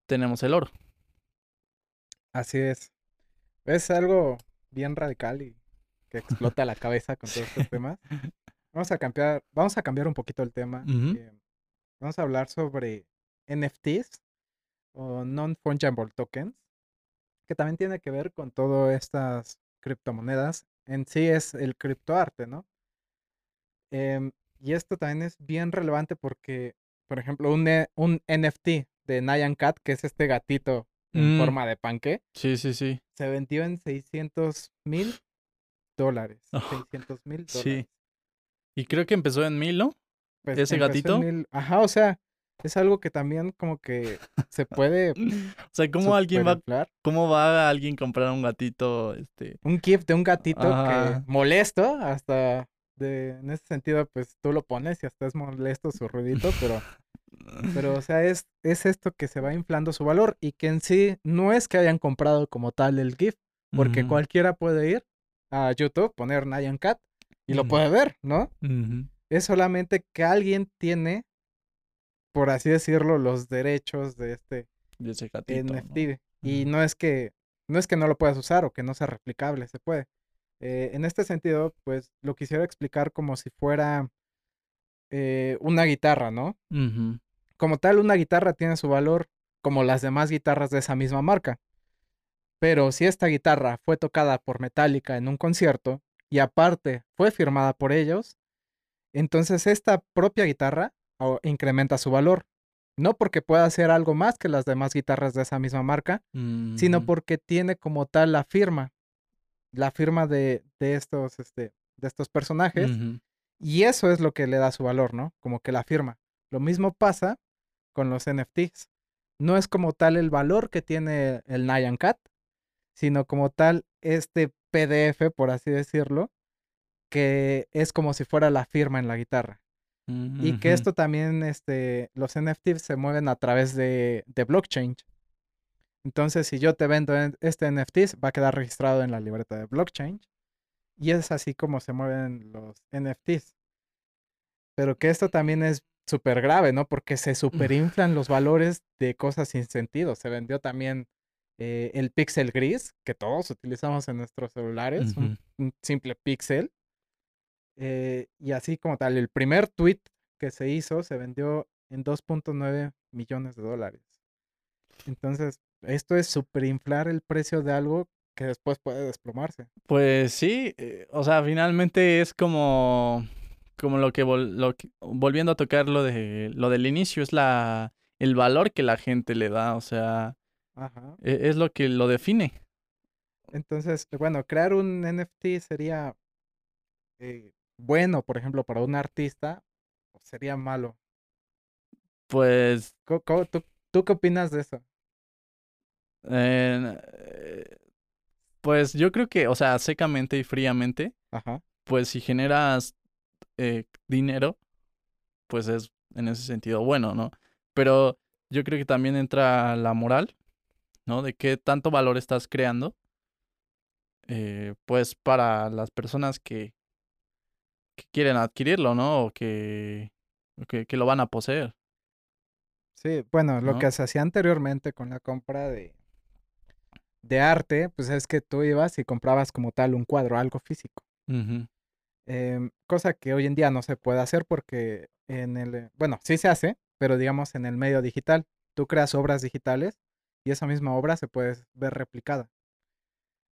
tenemos el oro. Así es. Es algo bien radical y que explota la cabeza con todos estos *laughs* temas. Vamos a cambiar, vamos a cambiar un poquito el tema. Eh, vamos a hablar sobre NFTs o Non-Fungible Tokens, que también tiene que ver con todas estas criptomonedas. En sí es el criptoarte, ¿no? Em, y esto también es bien relevante porque, por ejemplo, un, E- un NFT de Nyan Cat, que es este gatito en Mm. forma de panque, Sí, sí, sí. se vendió en 600 mil dólares. *laughs* Oh, 600 mil sí. Y creo que empezó en mil, ¿no? Pues ¿Ese gatito? mil- Ajá, o sea, es algo que también como que se *laughs* puede O sea, ¿cómo alguien va, cómo va a alguien comprar un gatito, este, Un GIF de un gatito Ajá. que molesto, hasta de, en ese sentido, pues tú lo pones y hasta es molesto su ruidito, pero, pero o sea, es, es esto que se va inflando su valor y que en sí no es que hayan comprado como tal el GIF, porque cualquiera puede ir a YouTube, poner Nyan Cat y lo puede ver, ¿no? Es solamente que alguien tiene, por así decirlo, los derechos de este de ese gatito, ¿no? NFT. Y no es que no es que no lo puedas usar o que no sea replicable, se puede. Eh, en este sentido, pues lo quisiera explicar como si fuera eh, una guitarra, ¿no? Como tal, una guitarra tiene su valor como las demás guitarras de esa misma marca. Pero si esta guitarra fue tocada por Metallica en un concierto y aparte fue firmada por ellos, entonces esta propia guitarra incrementa su valor. No porque pueda hacer algo más que las demás guitarras de esa misma marca, sino ujú, porque tiene como tal la firma, la firma de, de estos, este, de estos personajes, y eso es lo que le da su valor, ¿no? Como que la firma. Lo mismo pasa con los NFTs. No es como tal el valor que tiene el Nyan Cat, sino como tal este PDF, por así decirlo, que es como si fuera la firma en la guitarra. Y que esto también, este, los NFTs se mueven a través de, de blockchain. Entonces, si yo te vendo en- este NFT, va a quedar registrado en la libreta de blockchain. Y es así como se mueven los NFTs. Pero que esto también es súper grave, ¿no? Porque se superinflan los valores de cosas sin sentido. Se vendió también eh, el pixel gris, que todos utilizamos en nuestros celulares, un, simple pixel. Eh, y así como tal, el primer tweet que se hizo se vendió en 2.9 millones de dólares. Entonces, esto es superinflar el precio de algo que después puede desplomarse. Pues sí, eh, o sea, finalmente es como, como lo que, vol- lo que- volviendo a tocar lo de lo del inicio, es la el valor que la gente le da, o sea, Ajá. e- es lo que lo define. Entonces, bueno, crear un NFT sería eh, bueno, por ejemplo, para un artista, o sería malo. Pues, co- ¿Tú, tú qué opinas de eso? eh, pues yo creo que, o sea, secamente y fríamente, Ajá. pues si generas eh, dinero, pues es en ese sentido bueno, ¿no? Pero yo creo que también entra la moral, ¿no? De qué tanto valor estás creando, eh, pues para las personas que, que quieren adquirirlo, ¿no? O que, que, que lo van a poseer. Sí, bueno, lo ¿No? que se hacía anteriormente con la compra de, de arte, pues es que tú ibas y comprabas como tal un cuadro, algo físico. Em, cosa que hoy en día no se puede hacer porque en el, bueno, sí se hace, pero digamos en el medio digital. Tú creas obras digitales y esa misma obra se puede ver replicada.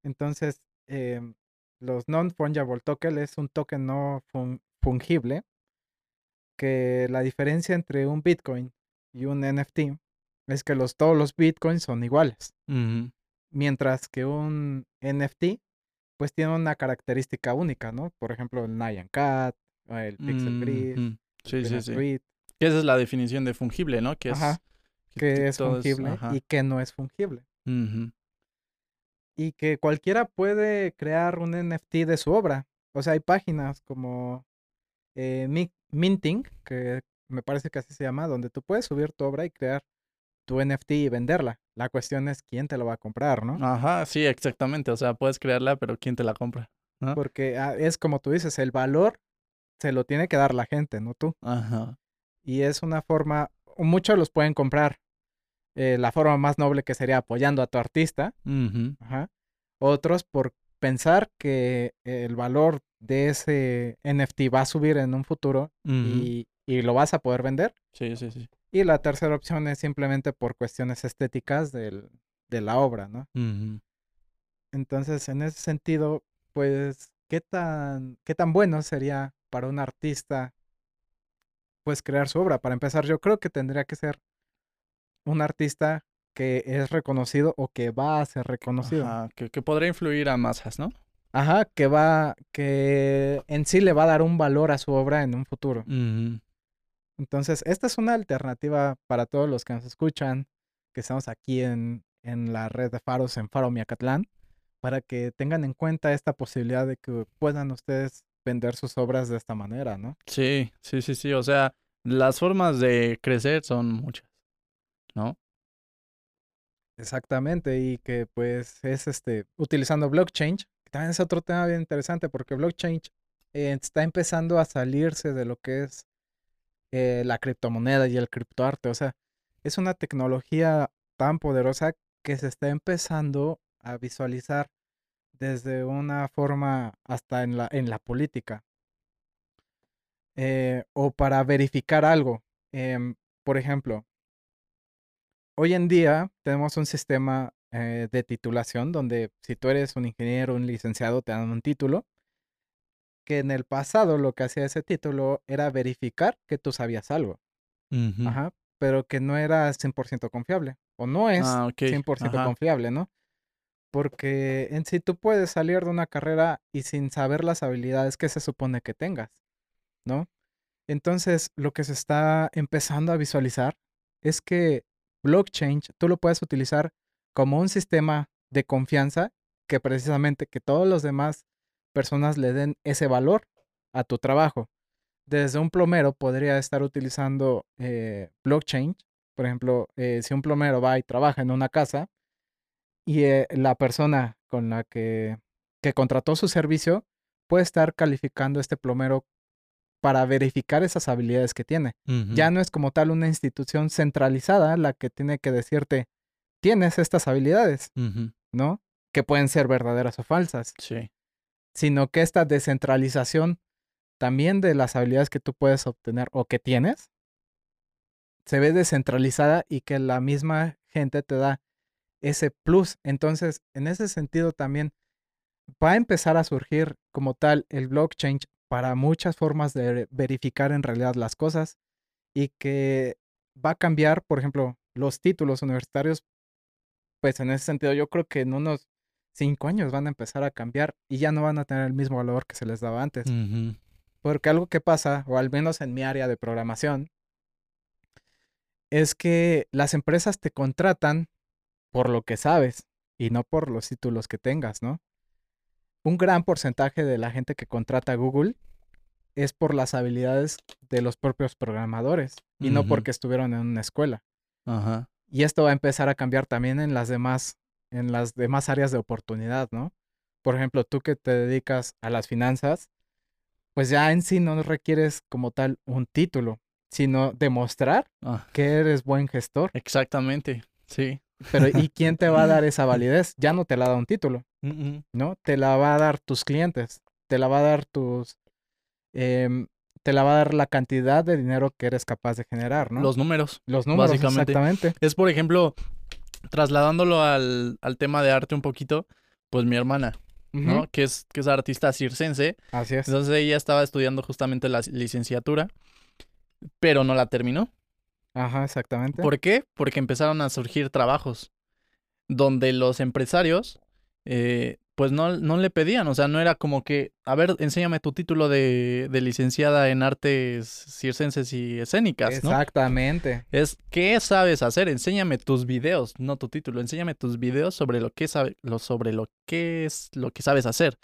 Entonces, em, los non-fungible tokens es un token no fungible que la diferencia entre un Bitcoin y un NFT es que los, todos los Bitcoins son iguales. Mientras que un NFT pues tiene una característica única, ¿no? Por ejemplo, el Nyan Cat, el Pixel Grid, Sí, sí, sí. esa es la definición de fungible, ¿no? Que es, que, es fungible y que no es fungible. Y que cualquiera puede crear un NFT de su obra. O sea, hay páginas como eh, Minting, que me parece que así se llama, donde tú puedes subir tu obra y crear tu NFT y venderla. La cuestión es quién te lo va a comprar, ¿no? Ajá, sí, exactamente. O sea, puedes crearla, pero quién te la compra. Porque ah, es como tú dices, el valor se lo tiene que dar la gente, no tú. Ajá. Y es una forma, muchos los pueden comprar. Eh, la forma más noble que sería apoyando a tu artista. Ajá. Otros por pensar que el valor de ese NFT va a subir en un futuro y, y, lo vas a poder vender. Sí, sí, sí. Y la tercera opción es simplemente por cuestiones estéticas del, de la obra, ¿no? Entonces, en ese sentido, pues, ¿qué tan, ¿qué tan bueno sería para un artista, pues, crear su obra? Para empezar, yo creo que tendría que ser un artista que es reconocido o que va a ser reconocido. Ajá, que, que podría influir a masas, ¿no? Ajá, que va, que en sí le va a dar un valor a su obra en un futuro. Entonces, esta es una alternativa para todos los que nos escuchan, que estamos aquí en, en la red de faros en Faro Miacatlán, para que tengan en cuenta esta posibilidad de que puedan ustedes vender sus obras de esta manera, ¿no? Sí, sí, sí, sí. O sea, las formas de crecer son muchas, ¿no? Exactamente, y que pues es este, utilizando blockchain, también es otro tema bien interesante, porque blockchain está empezando a salirse de lo que es eh, la criptomoneda y el criptoarte. O sea, es una tecnología tan poderosa que se está empezando a visualizar desde una forma hasta en la, en la política. Eh, o para verificar algo. Em, por ejemplo, hoy en día tenemos un sistema eh, de titulación donde si tú eres un ingeniero, un licenciado, te dan un título que en el pasado lo que hacía ese título era verificar que tú sabías algo. Ajá, pero que no era 100% confiable. O no es 100% ah, confiable, ¿no? Porque en sí tú puedes salir de una carrera y sin saber las habilidades que se supone que tengas, ¿no? Entonces, lo que se está empezando a visualizar es que blockchain tú lo puedes utilizar como un sistema de confianza que precisamente que todos los demás personas le den ese valor a tu trabajo. Desde un plomero podría estar utilizando eh, blockchain. Por ejemplo, eh, si un plomero va y trabaja en una casa y eh, la persona con la que, que contrató su servicio puede estar calificando este plomero para verificar esas habilidades que tiene. Ya no es como tal una institución centralizada la que tiene que decirte, tienes estas habilidades, ¿no? Que pueden ser verdaderas o falsas. Sí sino que esta descentralización también de las habilidades que tú puedes obtener o que tienes se ve descentralizada y que la misma gente te da ese plus. Entonces, en ese sentido también va a empezar a surgir como tal el blockchain para muchas formas de verificar en realidad las cosas y que va a cambiar, por ejemplo, los títulos universitarios. Pues en ese sentido, yo creo que en unos cinco años van a empezar a cambiar y ya no van a tener el mismo valor que se les daba antes. Porque algo que pasa, o al menos en mi área de programación, es que las empresas te contratan por lo que sabes y no por los títulos que tengas, ¿no? Un gran porcentaje de la gente que contrata a Google es por las habilidades de los propios programadores y no porque estuvieron en una escuela. Y esto va a empezar a cambiar también en las demás en las demás áreas de oportunidad, ¿no? Por ejemplo, tú que te dedicas a las finanzas, pues ya en sí no requieres como tal un título, sino demostrar ah. que eres buen gestor. Exactamente, sí. Pero ¿y quién te va a dar *laughs* esa validez? Ya no te la da un título, ¿no? Te la va a dar tus clientes, te la va a dar tus, em, te la va a dar la cantidad de dinero que eres capaz de generar, ¿no? Los números. Los números, básicamente. exactamente. Es, por ejemplo, trasladándolo al, al tema de arte un poquito, pues mi hermana, ¿no? Que es, que es artista circense. Así es. Entonces ella estaba estudiando justamente la licenciatura, pero no la terminó. Ajá, exactamente. ¿Por qué? Porque empezaron a surgir trabajos donde los empresarios, eh, pues no, no le pedían, o sea, no era como que, a ver, enséñame tu título de, de licenciada en artes circenses y escénicas, ¿no? Exactamente. Es, ¿qué sabes hacer? Enséñame tus videos, no tu título, enséñame tus videos sobre lo que sabe, lo, sobre lo que es lo que sabes hacer.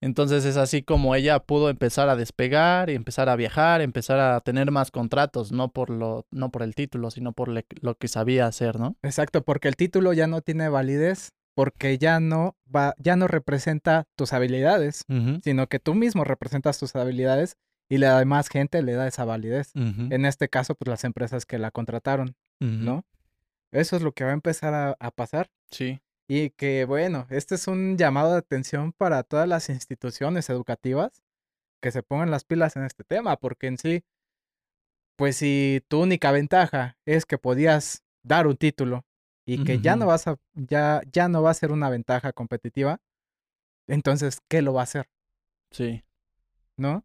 Entonces es así como ella pudo empezar a despegar y empezar a viajar, empezar a tener más contratos, no por lo, no por el título, sino por le- lo que sabía hacer, ¿no? Exacto, porque el título ya no tiene validez, porque ya no va, ya no representa tus habilidades, sino que tú mismo representas tus habilidades y la demás gente le da esa validez. En este caso, pues las empresas que la contrataron. ¿no? Eso es lo que va a empezar a, a pasar. Sí, Y que, bueno, este es un llamado de atención para todas las instituciones educativas que se pongan las pilas en este tema, porque en sí, pues si tu única ventaja es que podías dar un título y que ya no vas a, ya, ya no va a ser una ventaja competitiva, entonces, ¿qué lo va a hacer? sí. ¿No?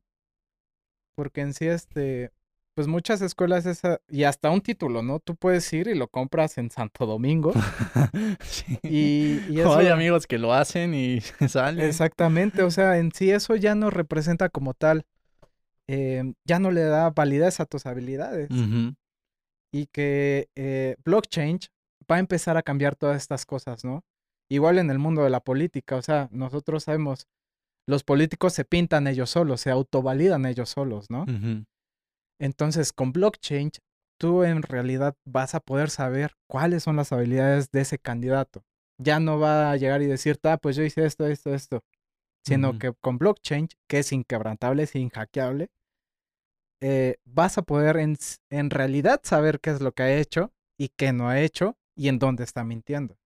Porque en sí, este, pues muchas escuelas esa, y hasta un título, ¿no? Tú puedes ir y lo compras en Santo Domingo. *laughs* Sí. Y, y hay amigos que lo hacen y *laughs* salen. Exactamente, o sea, en sí eso ya no representa como tal, em, ya no le da validez a tus habilidades y que eh, blockchain va a empezar a cambiar todas estas cosas, ¿no? Igual en el mundo de la política, o sea, nosotros sabemos, los políticos se pintan ellos solos, se autovalidan ellos solos, ¿no? Entonces, con blockchain, tú en realidad vas a poder saber cuáles son las habilidades de ese candidato. Ya no va a llegar y decirte, ah, pues yo hice esto, esto, esto. Sino que con blockchain, que es inquebrantable, es inhackeable, eh, vas a poder en realidad saber qué es lo que ha hecho y qué no ha hecho y en dónde está mintiendo.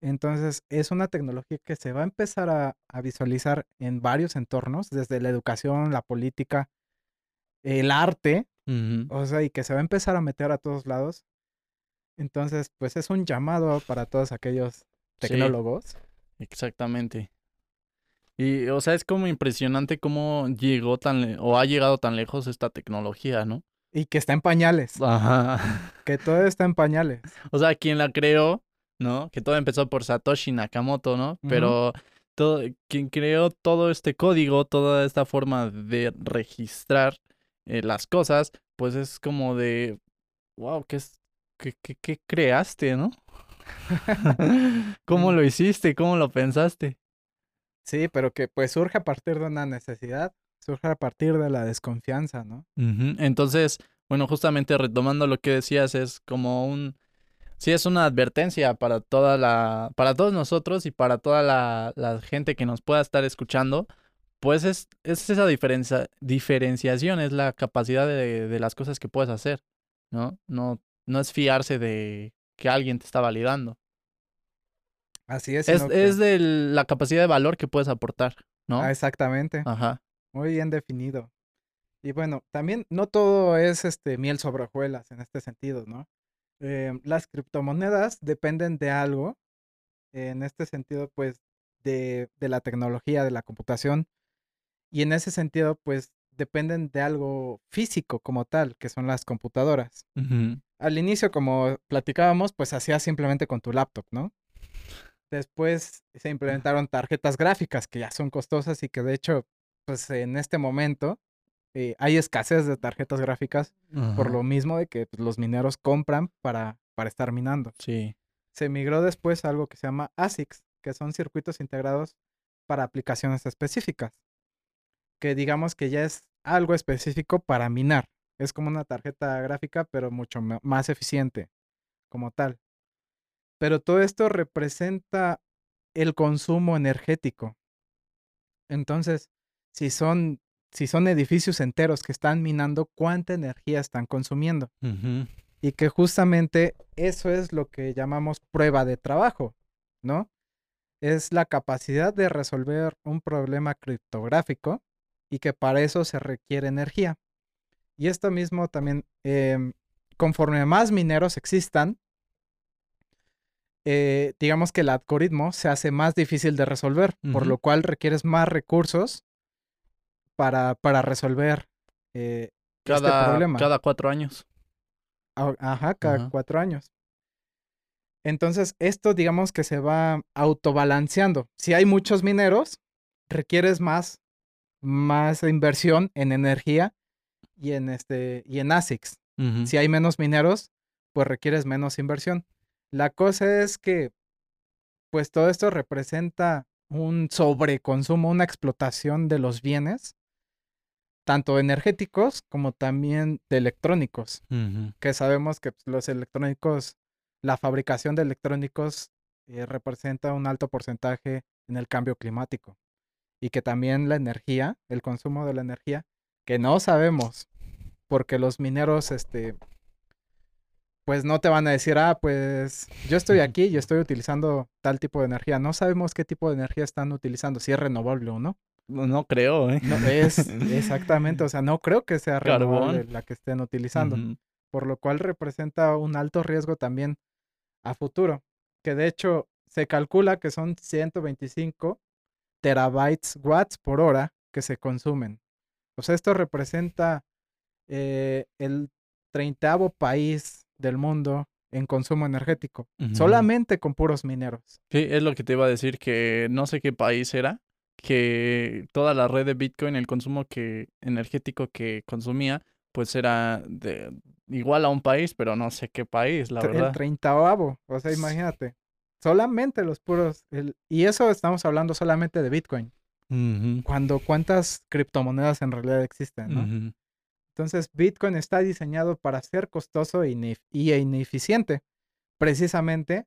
Entonces, es una tecnología que se va a empezar a, a visualizar en varios entornos, desde la educación, la política, el arte, o sea, y que se va a empezar a meter a todos lados. Entonces, pues es un llamado para todos aquellos Sí. tecnólogos. Exactamente. Y, o sea, es como impresionante cómo llegó tan, le- o ha llegado tan lejos esta tecnología, ¿no? Y que está en pañales, Ajá. que todo está en pañales. *laughs* O sea, quien la creó, ¿no? Que todo empezó por Satoshi Nakamoto, ¿no? Pero todo, quien creó todo este código, toda esta forma de registrar eh, las cosas, pues es como de, wow, ¿qué, es, qué, qué- qué creaste, no? *laughs* ¿Cómo lo hiciste? ¿Cómo lo pensaste? Sí, pero que pues surge a partir de una necesidad, surge a partir de la desconfianza, ¿no? Entonces, bueno, justamente retomando lo que decías, es como un, sí es una advertencia para toda la, para todos nosotros y para toda la, la gente que nos pueda estar escuchando, pues es, es esa diferencia, diferenciación, es la capacidad de, de las cosas que puedes hacer, ¿no? No, no es fiarse de que alguien te está validando. Así es. Es, que- es de la capacidad de valor que puedes aportar, ¿no? Ah, exactamente. Ajá. Muy bien definido. Y bueno, también no todo es este miel sobre hojuelas en este sentido, ¿no? Eh, las criptomonedas dependen de algo, en este sentido, pues, de, de la tecnología, de la computación, y en ese sentido, pues, dependen de algo físico como tal, que son las computadoras. Al inicio, como platicábamos, pues hacías simplemente con tu laptop, ¿no? Después se implementaron tarjetas gráficas que ya son costosas y que de hecho, pues en este momento eh, hay escasez de tarjetas gráficas por lo mismo de que pues, los mineros compran para, para estar minando. Sí. Se migró después a algo que se llama ASICs, que son circuitos integrados para aplicaciones específicas, que digamos que ya es algo específico para minar. Es como una tarjeta gráfica, pero mucho más eficiente como tal. Pero todo esto representa el consumo energético. Entonces, si son, si son edificios enteros que están minando, ¿cuánta energía están consumiendo? Y que justamente eso es lo que llamamos prueba de trabajo, ¿no? Es la capacidad de resolver un problema criptográfico y que para eso se requiere energía. Y esto mismo también, em, conforme más mineros existan, eh, digamos que el algoritmo se hace más difícil de resolver, por lo cual requieres más recursos para, para resolver eh, este Cada, problema. cada cuatro años. Ajá, cada Ajá. cuatro años. Entonces, esto digamos que se va autobalanceando. Si hay muchos mineros, requieres más, más inversión en energía y en este, y en ASICs. Si hay menos mineros, pues requieres menos inversión. La cosa es que, pues todo esto representa un sobreconsumo, una explotación de los bienes, tanto energéticos como también de electrónicos que sabemos que pues, los electrónicos, la fabricación de electrónicos eh, representa un alto porcentaje en el cambio climático y que también la energía, el consumo de la energía, que no sabemos, porque los mineros, este, pues no te van a decir, ah, pues yo estoy aquí y estoy utilizando tal tipo de energía. No sabemos qué tipo de energía están utilizando, si es renovable o no. No, creo, ¿eh? No, es *laughs* exactamente, o sea, no creo que sea renovable Carbón. la que estén utilizando por lo cual representa un alto riesgo también a futuro, que de hecho se calcula que son 125 terabytes watts por hora que se consumen. O sea, esto representa eh, el treintavo país del mundo en consumo energético, solamente con puros mineros. Sí, es lo que te iba a decir, que no sé qué país era, que toda la red de Bitcoin, el consumo que, energético que consumía, pues era de, igual a un país, pero no sé qué país, la Tre- El verdad. treintavo, o sea, imagínate, solamente los puros, el- y eso estamos hablando solamente de Bitcoin. Cuando cuántas criptomonedas en realidad existen, ¿no? Entonces, Bitcoin está diseñado para ser costoso e inef- y e ineficiente. Precisamente,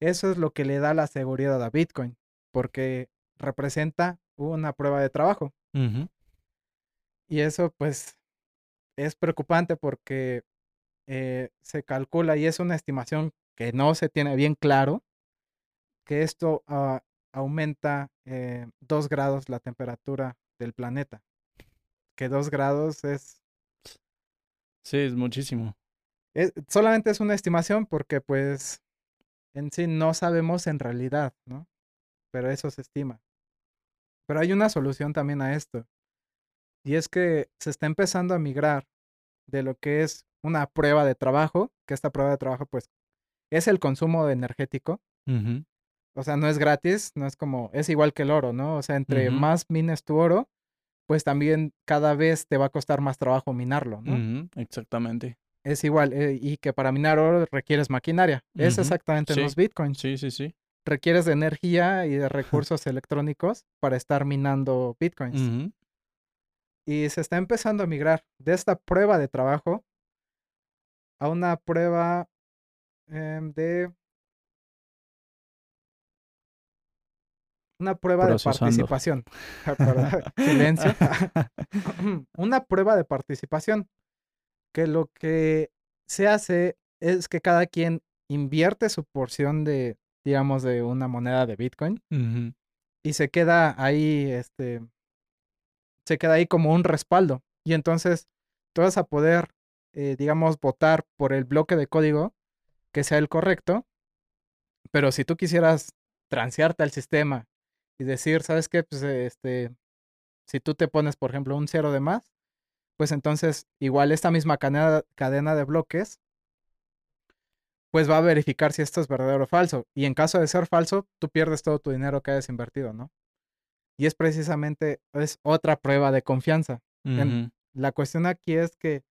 eso es lo que le da la seguridad a Bitcoin, porque representa una prueba de trabajo. Y eso, pues, es preocupante porque eh, se calcula y es una estimación que no se tiene bien claro, que esto ah, aumenta eh, dos grados la temperatura del planeta. Que dos grados es, Sí, es muchísimo. es- solamente es una estimación porque pues en sí no sabemos en realidad, ¿no? Pero eso se estima. Pero hay una solución también a esto. Y es que se está empezando a migrar de lo que es una prueba de trabajo, que esta prueba de trabajo pues es el consumo energético. O sea, no es gratis, no es como, es igual que el oro, ¿no? O sea, entre más mines tu oro, pues también cada vez te va a costar más trabajo minarlo, ¿no? Exactamente. Es igual, eh, y que para minar oro requieres maquinaria. Es exactamente en los bitcoins. Sí, sí, sí. Requieres de energía y de *laughs* recursos electrónicos para estar minando bitcoins. Y se está empezando a migrar de esta prueba de trabajo a una prueba em, de... Una prueba de participación. *laughs* Ah, *laughs* Silencio. *clears throat* una prueba de participación. Que lo que se hace es que cada quien invierte su porción de, digamos, de una moneda de Bitcoin y se queda ahí, este, se queda ahí como un respaldo. Y entonces tú vas a poder, eh, digamos, votar por el bloque de código que sea el correcto. Pero si tú quisieras transearte al sistema y decir, ¿sabes qué? Pues este, si tú te pones, por ejemplo, un cero de más, pues entonces igual esta misma cadena, cadena de bloques, pues va a verificar si esto es verdadero o falso. Y en caso de ser falso, tú pierdes todo tu dinero que hayas invertido, ¿no? Y es precisamente, es otra prueba de confianza. En-. La cuestión aquí es que,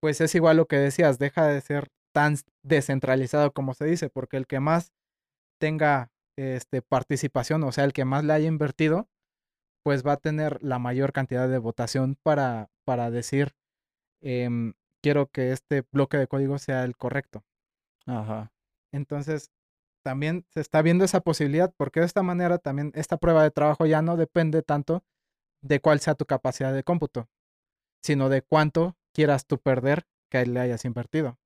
pues es igual lo que decías, deja de ser tan descentralizado como se dice, porque el que más tenga este, participación, o sea, el que más le haya invertido, pues va a tener la mayor cantidad de votación para, para decir, em, quiero que este bloque de código sea el correcto. Ajá. Entonces, también se está viendo esa posibilidad porque de esta manera también esta prueba de trabajo ya no depende tanto de cuál sea tu capacidad de cómputo, sino de cuánto quieras tú perder que le hayas invertido.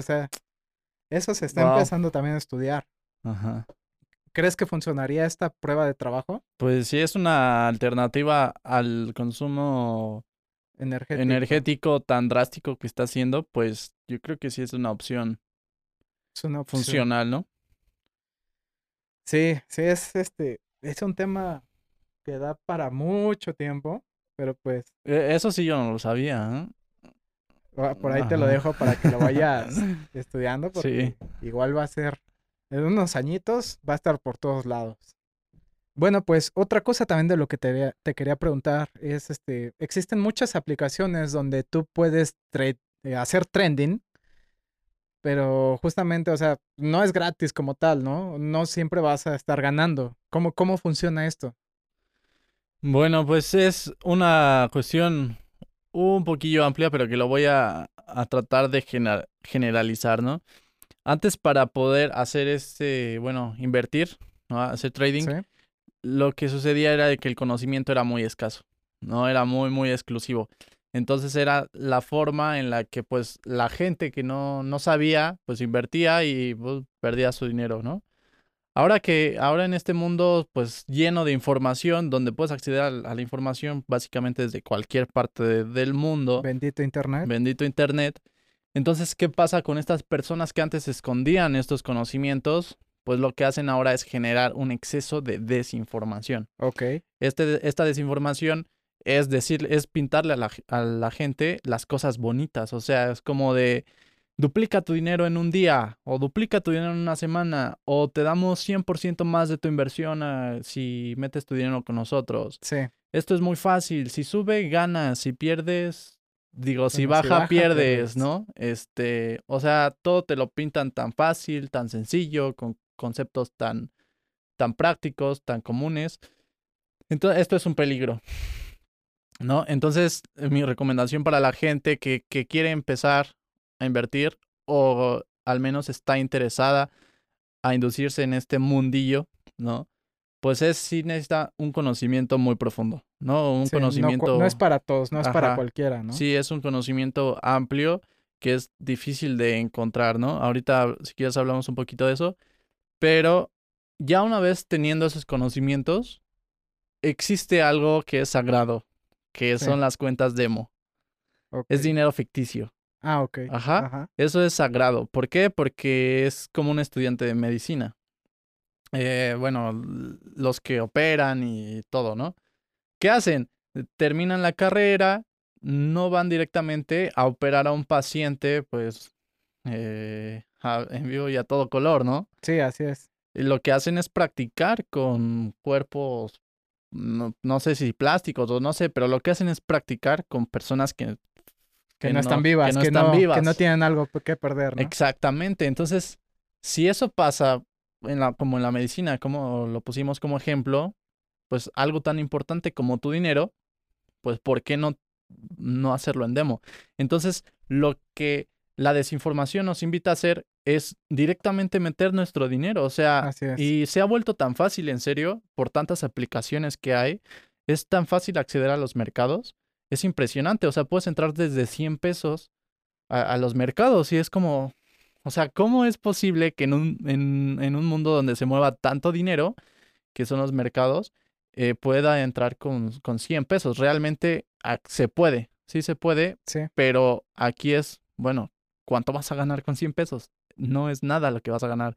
Sea, eso se está Wow. empezando también a estudiar. Ajá. ¿Crees que funcionaría esta prueba de trabajo Pues si es una alternativa al consumo energético? energético tan drástico que está haciendo, pues yo creo que sí es una opción Es una opción. funcional, ¿no? Sí, sí, es este, es un tema que da para mucho tiempo, pero pues E- Eso sí yo no lo sabía, ¿eh? ah, por ahí te lo dejo para que lo vayas *laughs* estudiando, porque Sí. igual va a ser, en unos añitos, va a estar por todos lados. Bueno, pues otra cosa también de lo que te, te quería preguntar es, este, existen muchas aplicaciones donde tú puedes tre- eh, hacer trending, pero justamente, o sea, no es gratis como tal, ¿no? No siempre vas a estar ganando. ¿Cómo, cómo funciona esto? Bueno, pues es una cuestión un poquillo amplia, pero que lo voy a, a tratar de generalizar, ¿no? Antes para poder hacer este, bueno, invertir, ¿no? Hacer trading, ¿Sí? Lo que sucedía era de que el conocimiento era muy escaso, ¿no? Era muy, muy exclusivo. Entonces era la forma en la que pues la gente que no, no sabía, pues invertía y pues, perdía su dinero, ¿no? Ahora que, ahora en este mundo pues lleno de información, donde puedes acceder a, la a la información básicamente desde cualquier parte de- del mundo, Bendito Internet. bendito Internet. Entonces, ¿qué pasa con estas personas que antes escondían estos conocimientos? Pues lo que hacen ahora es generar un exceso de desinformación. Ok. Este, esta desinformación es decir, es pintarle a la, g- a la gente las cosas bonitas. O sea, es como de duplica tu dinero en un día, o duplica tu dinero en una semana, o te damos 100% más de tu inversión ah, si metes tu dinero con nosotros. Sí. Esto es muy fácil. Si sube, ganas. Si pierdes, digo, si Bueno, si baja, baja, pierdes, pierdes. ¿no? Este, o sea, todo te lo pintan tan fácil, tan sencillo, con conceptos tan, tan prácticos, tan comunes. Entonces, esto es un peligro. ¿No? Entonces, eh, mi recomendación para la gente que, que quiere empezar a invertir o al menos está interesada a inducirse en este mundillo, ¿no? Pues es sí necesita un conocimiento muy profundo, ¿no? Un Sí, conocimiento. No, es para todos, no es para cualquiera, ¿no? Sí, es un conocimiento amplio que es difícil de encontrar, ¿no? Ahorita, si quieres, hablamos un poquito de eso. Pero ya una vez teniendo esos conocimientos, existe algo que es sagrado, que Sí. son las cuentas demo. Es dinero ficticio. Ah, ok. Ajá. Ajá. Eso es sagrado. ¿Por qué? Porque es como un estudiante de medicina. Eh, bueno, los que operan y todo, ¿no? ¿Qué hacen? Terminan la carrera, no van directamente a operar a un paciente, pues, eh, a- en vivo y a todo color, ¿no? Sí, así es. Y lo que hacen es practicar con cuerpos, no, no sé si plásticos o no sé, pero lo que hacen es practicar con personas que, Que, no, están vivas, que no que, están no, que vivas. no tienen algo que perder. Exactamente. Entonces, si eso pasa en la, como en la medicina, como lo pusimos como ejemplo, pues algo tan importante como tu dinero, pues ¿por qué no, no hacerlo en demo? Entonces, lo que la desinformación nos invita a hacer es directamente meter nuestro dinero. O sea, y se ha vuelto tan fácil, en serio, por tantas aplicaciones que hay, es tan fácil acceder a los mercados. Es impresionante. O sea, puedes entrar desde 100 pesos a, a los mercados y es como, o sea, ¿cómo es posible que en un, en, en un mundo donde se mueva tanto dinero, que son los mercados, eh, pueda entrar con, con 100 pesos? Realmente ah, se puede, sí se puede, Sí, pero aquí es, bueno, ¿cuánto vas a ganar con 100 pesos? No es nada lo que vas a ganar.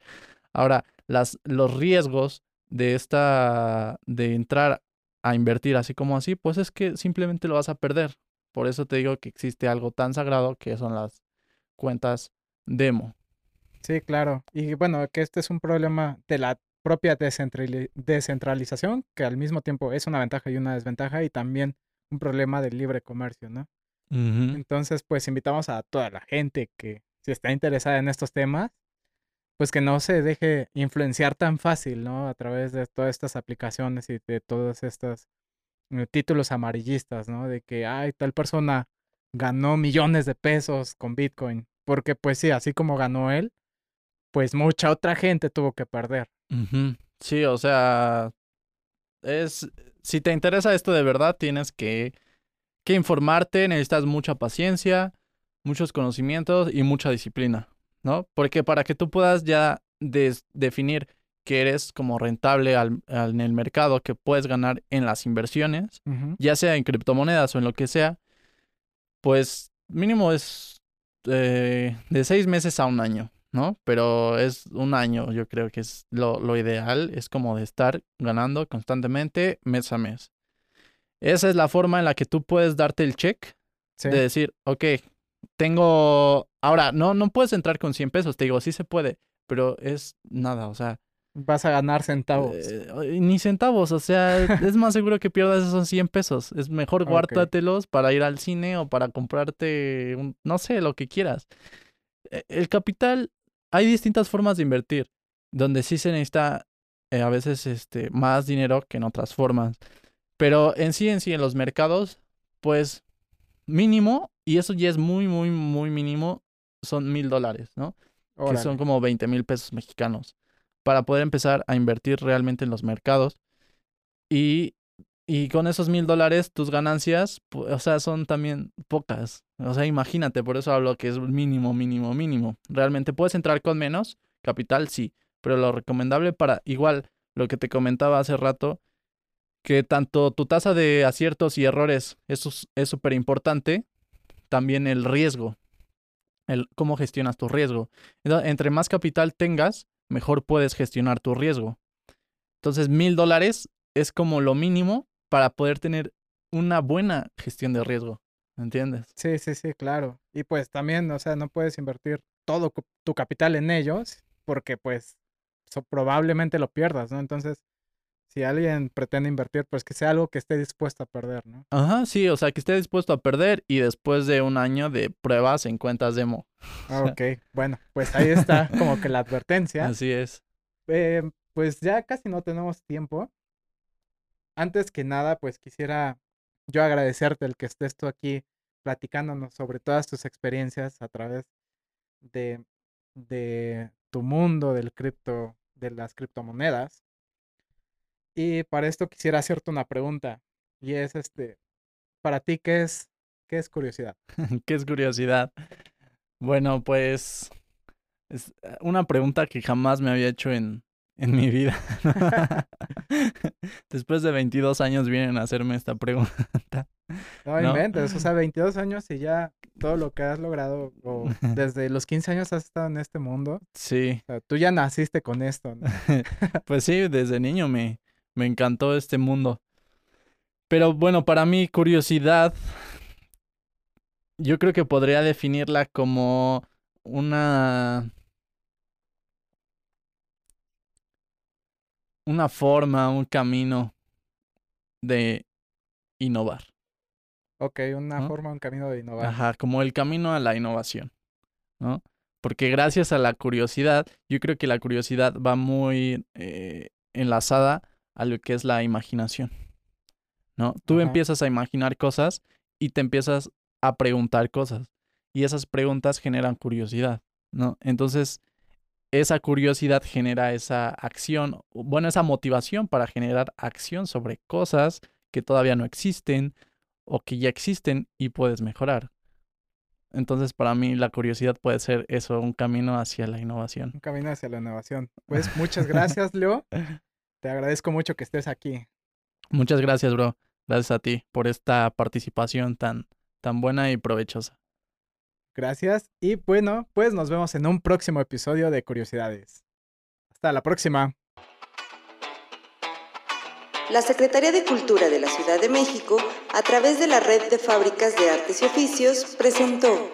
Ahora, las, los riesgos de esta, de entrar a invertir así como así, pues es que simplemente lo vas a perder. Por eso te digo que existe algo tan sagrado que son las cuentas demo. sí, claro. Y bueno, que este es un problema de la propia descentrali- descentralización, que al mismo tiempo es una ventaja y una desventaja, y también un problema del libre comercio, ¿no? Entonces, pues invitamos a toda la gente que si está interesada en estos temas, pues que no se deje influenciar tan fácil, ¿no? A través de todas estas aplicaciones y de todos estos eh, títulos amarillistas, ¿no? De que, ay, tal persona ganó millones de pesos con Bitcoin. Porque, pues sí, así como ganó él, pues mucha otra gente tuvo que perder. Sí, o sea, es, si te interesa esto de verdad, tienes que, que informarte, necesitas mucha paciencia, muchos conocimientos y mucha disciplina, ¿no? Porque para que tú puedas ya definir que eres como rentable al- al- en el mercado, que puedes ganar en las inversiones, ya sea en criptomonedas o en lo que sea, pues mínimo es eh, de seis meses a un año, ¿no? Pero es un año, yo creo que es lo, lo ideal, es como de estar ganando constantemente mes a mes. Esa es la forma en la que tú puedes darte el check Sí. de decir, ok, tengo, ahora, no, no puedes entrar con 100 pesos, te digo, sí se puede, pero es nada, o sea, Vas a ganar centavos. eh, ni centavos, o sea, *laughs* es más seguro que pierdas esos 100 pesos. Es mejor Ok. guárdatelos para ir al cine o para comprarte, un- no sé, lo que quieras. E- El capital, hay distintas formas de invertir, donde sí se necesita eh, a veces este, más dinero que en otras formas. Pero en sí, en sí, en los mercados, pues mínimo, y eso ya es muy, muy, muy mínimo, son mil dólares, ¿no? que son como 20 mil pesos mexicanos, para poder empezar a invertir realmente en los mercados. Y, y con esos mil dólares, tus ganancias, o sea, son también pocas. O sea, imagínate, por eso hablo que es mínimo, mínimo, mínimo. Realmente puedes entrar con menos capital, sí, pero lo recomendable para, igual, lo que te comentaba hace rato, que tanto tu tasa de aciertos y errores, eso es- es súper importante, también el riesgo, el cómo gestionas tu riesgo. Entre más capital tengas, mejor puedes gestionar tu riesgo. Entonces, mil dólares es como lo mínimo para poder tener una buena gestión de riesgo. ¿Entiendes? Sí, sí, sí, claro. Y pues también, o sea, no puedes invertir todo tu capital en ellos porque pues probablemente lo pierdas, ¿no? Entonces, si alguien pretende invertir, pues que sea algo que esté dispuesto a perder, ¿no? Ajá, sí, o sea, que esté dispuesto a perder y después de un año de pruebas en cuentas demo. Ah, Ok, *laughs* bueno, pues ahí está como que la advertencia. Así es. Eh, pues ya casi no tenemos tiempo. Antes que nada, pues quisiera yo agradecerte el que estés tú aquí platicándonos sobre todas tus experiencias a través de, de tu mundo del cripto, de las criptomonedas. Y para esto quisiera hacerte una pregunta. Y es este, para ti, ¿qué es, qué es curiosidad? *laughs* ¿Qué es curiosidad? Bueno, pues es una pregunta que jamás me había hecho en, en mi vida. *laughs* Después de 22 años vienen a hacerme esta pregunta. *laughs* No, No. inventes, o sea, 22 años y ya todo lo que has logrado, o desde los 15 años has estado en este mundo, Sí, o sea, tú ya naciste con esto, ¿no? pues sí, desde niño me, me encantó este mundo. Pero bueno, para mí curiosidad, yo creo que podría definirla como una... Una forma, un camino de innovar. Ok, una ¿No? forma, un camino de innovar. Ajá, como el camino a la innovación, ¿no? Porque gracias a la curiosidad, yo creo que la curiosidad va muy eh, enlazada a lo que es la imaginación, ¿no? Tú Ajá. empiezas a imaginar cosas y te empiezas a preguntar cosas y esas preguntas generan curiosidad, ¿no? Entonces, esa curiosidad genera esa acción, bueno, esa motivación para generar acción sobre cosas que todavía no existen o que ya existen y puedes mejorar. Entonces, para mí, la curiosidad puede ser eso, un camino hacia la innovación. Un camino hacia la innovación. *laughs* Pues muchas gracias, Leo. Te agradezco mucho que estés aquí. Muchas gracias, bro. Gracias a ti por esta participación tan, tan buena y provechosa. Gracias. Y bueno, pues nos vemos en un próximo episodio de Curiosidades. Hasta la próxima. La Secretaría de Cultura de la Ciudad de México, a través de la Red de Fábricas de Artes y Oficios, presentó